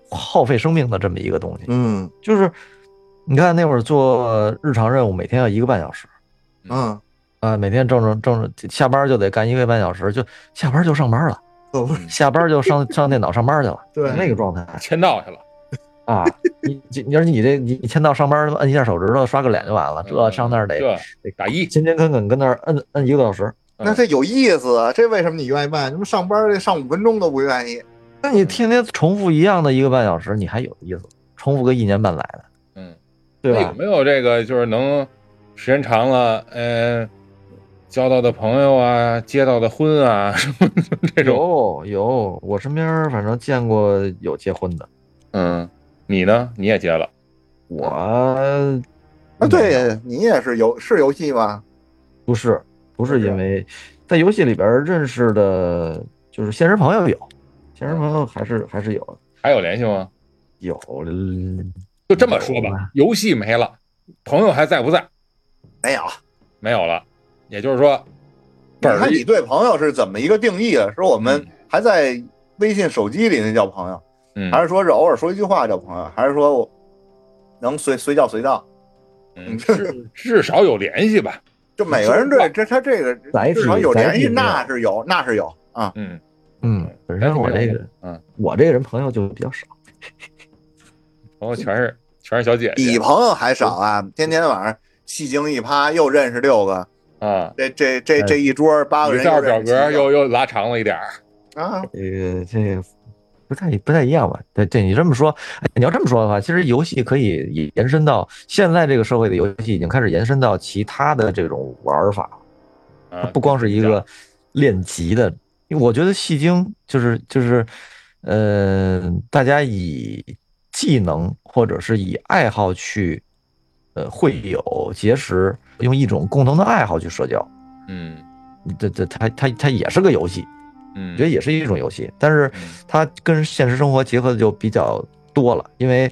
耗费生命的这么一个东西。嗯，就是你看那会儿做日常任务，每天要一个半小时。嗯啊，每天正正正下班就得干一个半小时，就下班就上班了。下班就上上电脑上班去了。对，那个状态签到去了。啊，你你你说你这你你签到上班，摁一下手指头，刷个脸就完了。这上那儿得得打一，勤勤恳恳跟那儿摁摁一个多小时，那这有意思啊！这为什么你愿意办？你们上班上五分钟都不愿意，那你天天重复一样的一个半小时，你还有意思？重复个一年半载的，嗯，对吧？有没有这个就是能时间长了，嗯，交到的朋友啊，结到的婚啊，什么这种？有有，我身边反正见过有结婚的，嗯。你呢？你也接了？我啊，对你也是游是游戏吗？不是，不是因为在游戏里边认识的，就是现实朋友有，现实朋友还是还是有，还有联系吗？有，就这么说吧，游戏没了，朋友还在不在？没有，没有了。也就是说，你本儿看你对朋友是怎么一个定义啊？是我们嗯还在微信手机里那叫朋友，嗯还是说是偶尔说一句话叫朋友，还是说我能随随叫随到？嗯至至少有联系吧。就每个人对这他这个至少有联系，那是有，那是有啊。嗯，嗯，本身我这个，嗯，我这个人朋友就比较少。朋友全是全是小姐姐比朋友还少啊！天天晚上戏精一趴，又认识六个，啊。这这这哎这一桌八个人照表格又又拉长了一点儿。啊，这个这个不太不太一样吧？对对，你这么说，哎，你要这么说的话，其实游戏可以延伸到现在这个社会的游戏，已经开始延伸到其他的这种玩法，不光是一个练级的。因为我觉得戏精就是就是，呃，大家以技能或者是以爱好去，呃，会友结识，用一种共同的爱好去社交。嗯这这它它它也是个游戏，嗯，我觉得也是一种游戏，但是嗯它跟现实生活结合的就比较多了，因为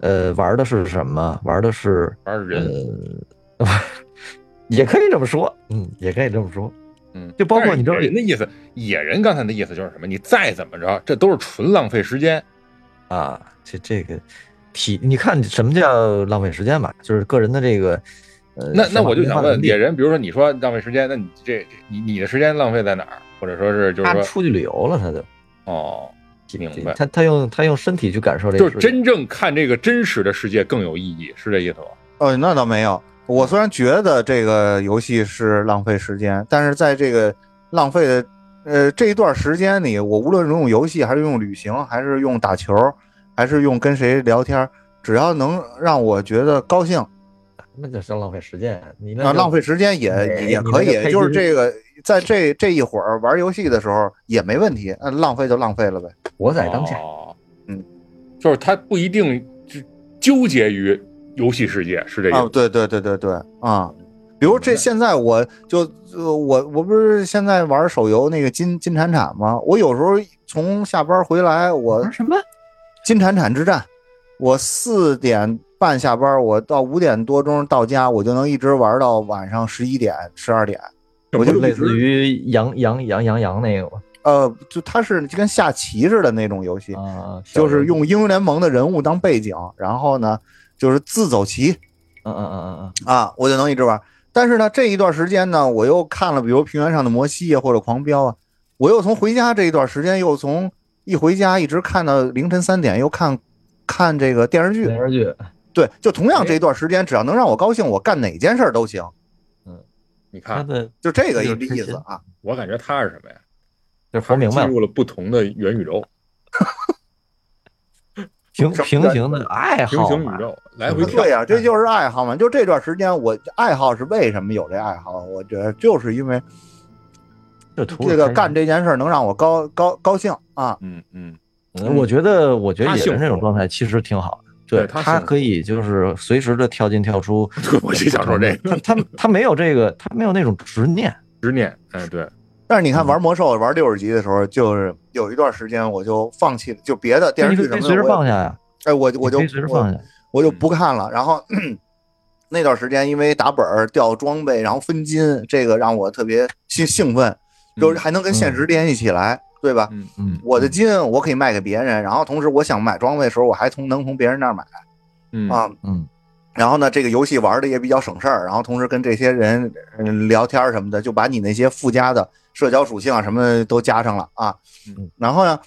呃玩的是什么？玩的是玩人。呃，也可以这么说，嗯，也可以这么说。嗯，就包括你知道人的意思，野人刚才的意思就是什么？你再怎么着，这都是纯浪费时间。啊，这这个体，你看什么叫浪费时间吧？就是个人的这个，呃，那那我就想问，野人人，比如说你说浪费时间，那你这这你你的时间浪费在哪儿？或者说是就是说，他出去旅游了，他就哦，明白，他他用他用身体去感受这个就是真正看这个真实的世界更有意义，是这意思吗？哦，那倒没有。我虽然觉得这个游戏是浪费时间，但是在这个浪费的呃这一段时间里，我无论是用游戏，还是用旅行，还是用打球，还是用跟谁聊天，只要能让我觉得高兴，那就是浪费时间。你那啊，浪费时间也哎也可以，就是这个在这这一会儿玩游戏的时候也没问题，那，浪费就浪费了呗。活在当下。哦，嗯，就是他不一定就纠结于游戏世界，是这意啊，思。对对对对对啊，比如这现在我就呃我我不是现在玩手游那个金金铲铲吗？我有时候从下班回来，我什么？金铲铲之战，我四点半下班，我到五点多钟到家，我就能一直玩到晚上十一点十二点。我就类似于羊羊羊羊羊那个吗？呃，就它是就跟下棋似的那种游戏，啊，就是用英雄联盟的人物当背景，然后呢就是自走棋，嗯嗯嗯嗯嗯啊，我就能一直玩。但是呢，这一段时间呢，我又看了，比如平原上的摩西啊，或者狂飙啊，我又从回家这一段时间，又从一回家一直看到凌晨三点，又看看这个电视嗯，剧。电视剧。对，就同样这一段时间，只要能让我高兴，我干哪件事儿都行，你看，就这个意思啊。我感觉他是什么呀？就活明白了，进入了不同的元宇宙、平平行的爱好平。行宇宙，来回跳。对呀、这就是爱好嘛。就这段时间，我爱好是为什么有这爱好？我觉得就是因为这着开心个干这件事能让我高高高兴啊。嗯嗯，嗯我觉得，我觉得野他幸福人这种状态其实挺好的。对对他他可以就是随时的跳进跳出，我就想说这个他他他没有这个，他没有那种执念。执念。哎，对，但是你看嗯玩魔兽玩六十级的时候，就是有一段时间我就放弃了，就别的电视剧你可以随时什么的我也放下呀，哎，我我就随时放下。我就不看了。然后 那段时间因为打本儿掉装备，然后分金，这个让我特别兴兴奋，就是还能跟现实联系起来，对吧？嗯嗯，我的金我可以卖给别人，然后同时我想买装备的时候，我还从能从别人那儿买嗯啊。嗯，然后呢，这个游戏玩的也比较省事儿，然后同时跟这些人嗯聊天什么的，就把你那些附加的社交属性啊什么都加上了啊嗯。然后呢，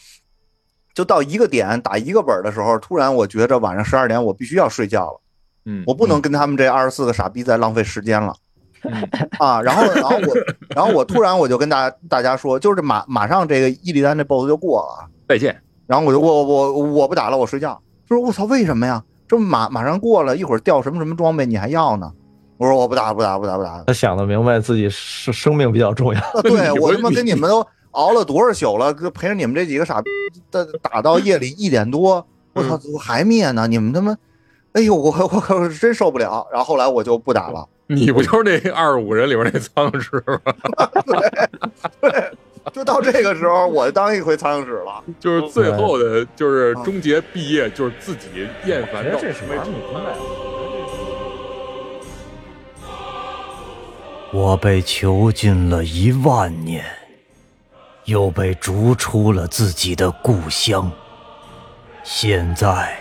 就到一个点打一个本的时候，突然我觉着晚上十二点我必须要睡觉了，嗯，我不能跟他们这二十四个傻逼再浪费时间了。嗯啊，然后，然后我，然后我突然我就跟大家大家说，就是马马上这个伊利丹这 BOSS 就过了，再见。然后我就我我我不打了，我睡觉。他说我操，为什么呀？这马马上过了一会儿掉什么什么装备，你还要呢？我说我不打不打不打不打。他想的明白自己生生命比较重要。啊，对我他妈跟你们都熬了多少宿了，跟陪着你们这几个傻逼打打到夜里一点多，我操，我还灭呢！你们他妈，哎呦，我我我真受不了。然后后来我就不打了。你不就是那二十五人里边那苍蝇师吗？就到这个时候，我当一回苍蝇屎了。就是最后的，就是终结毕业，就是自己厌烦到这是玩儿你明白。我被囚禁了一万年，又被逐出了自己的故乡。现在，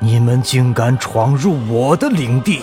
你们竟敢闯入我的领地，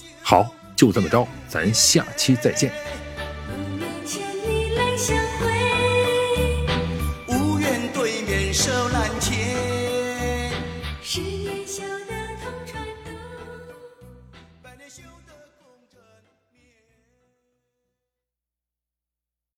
好就这么着咱下期再见。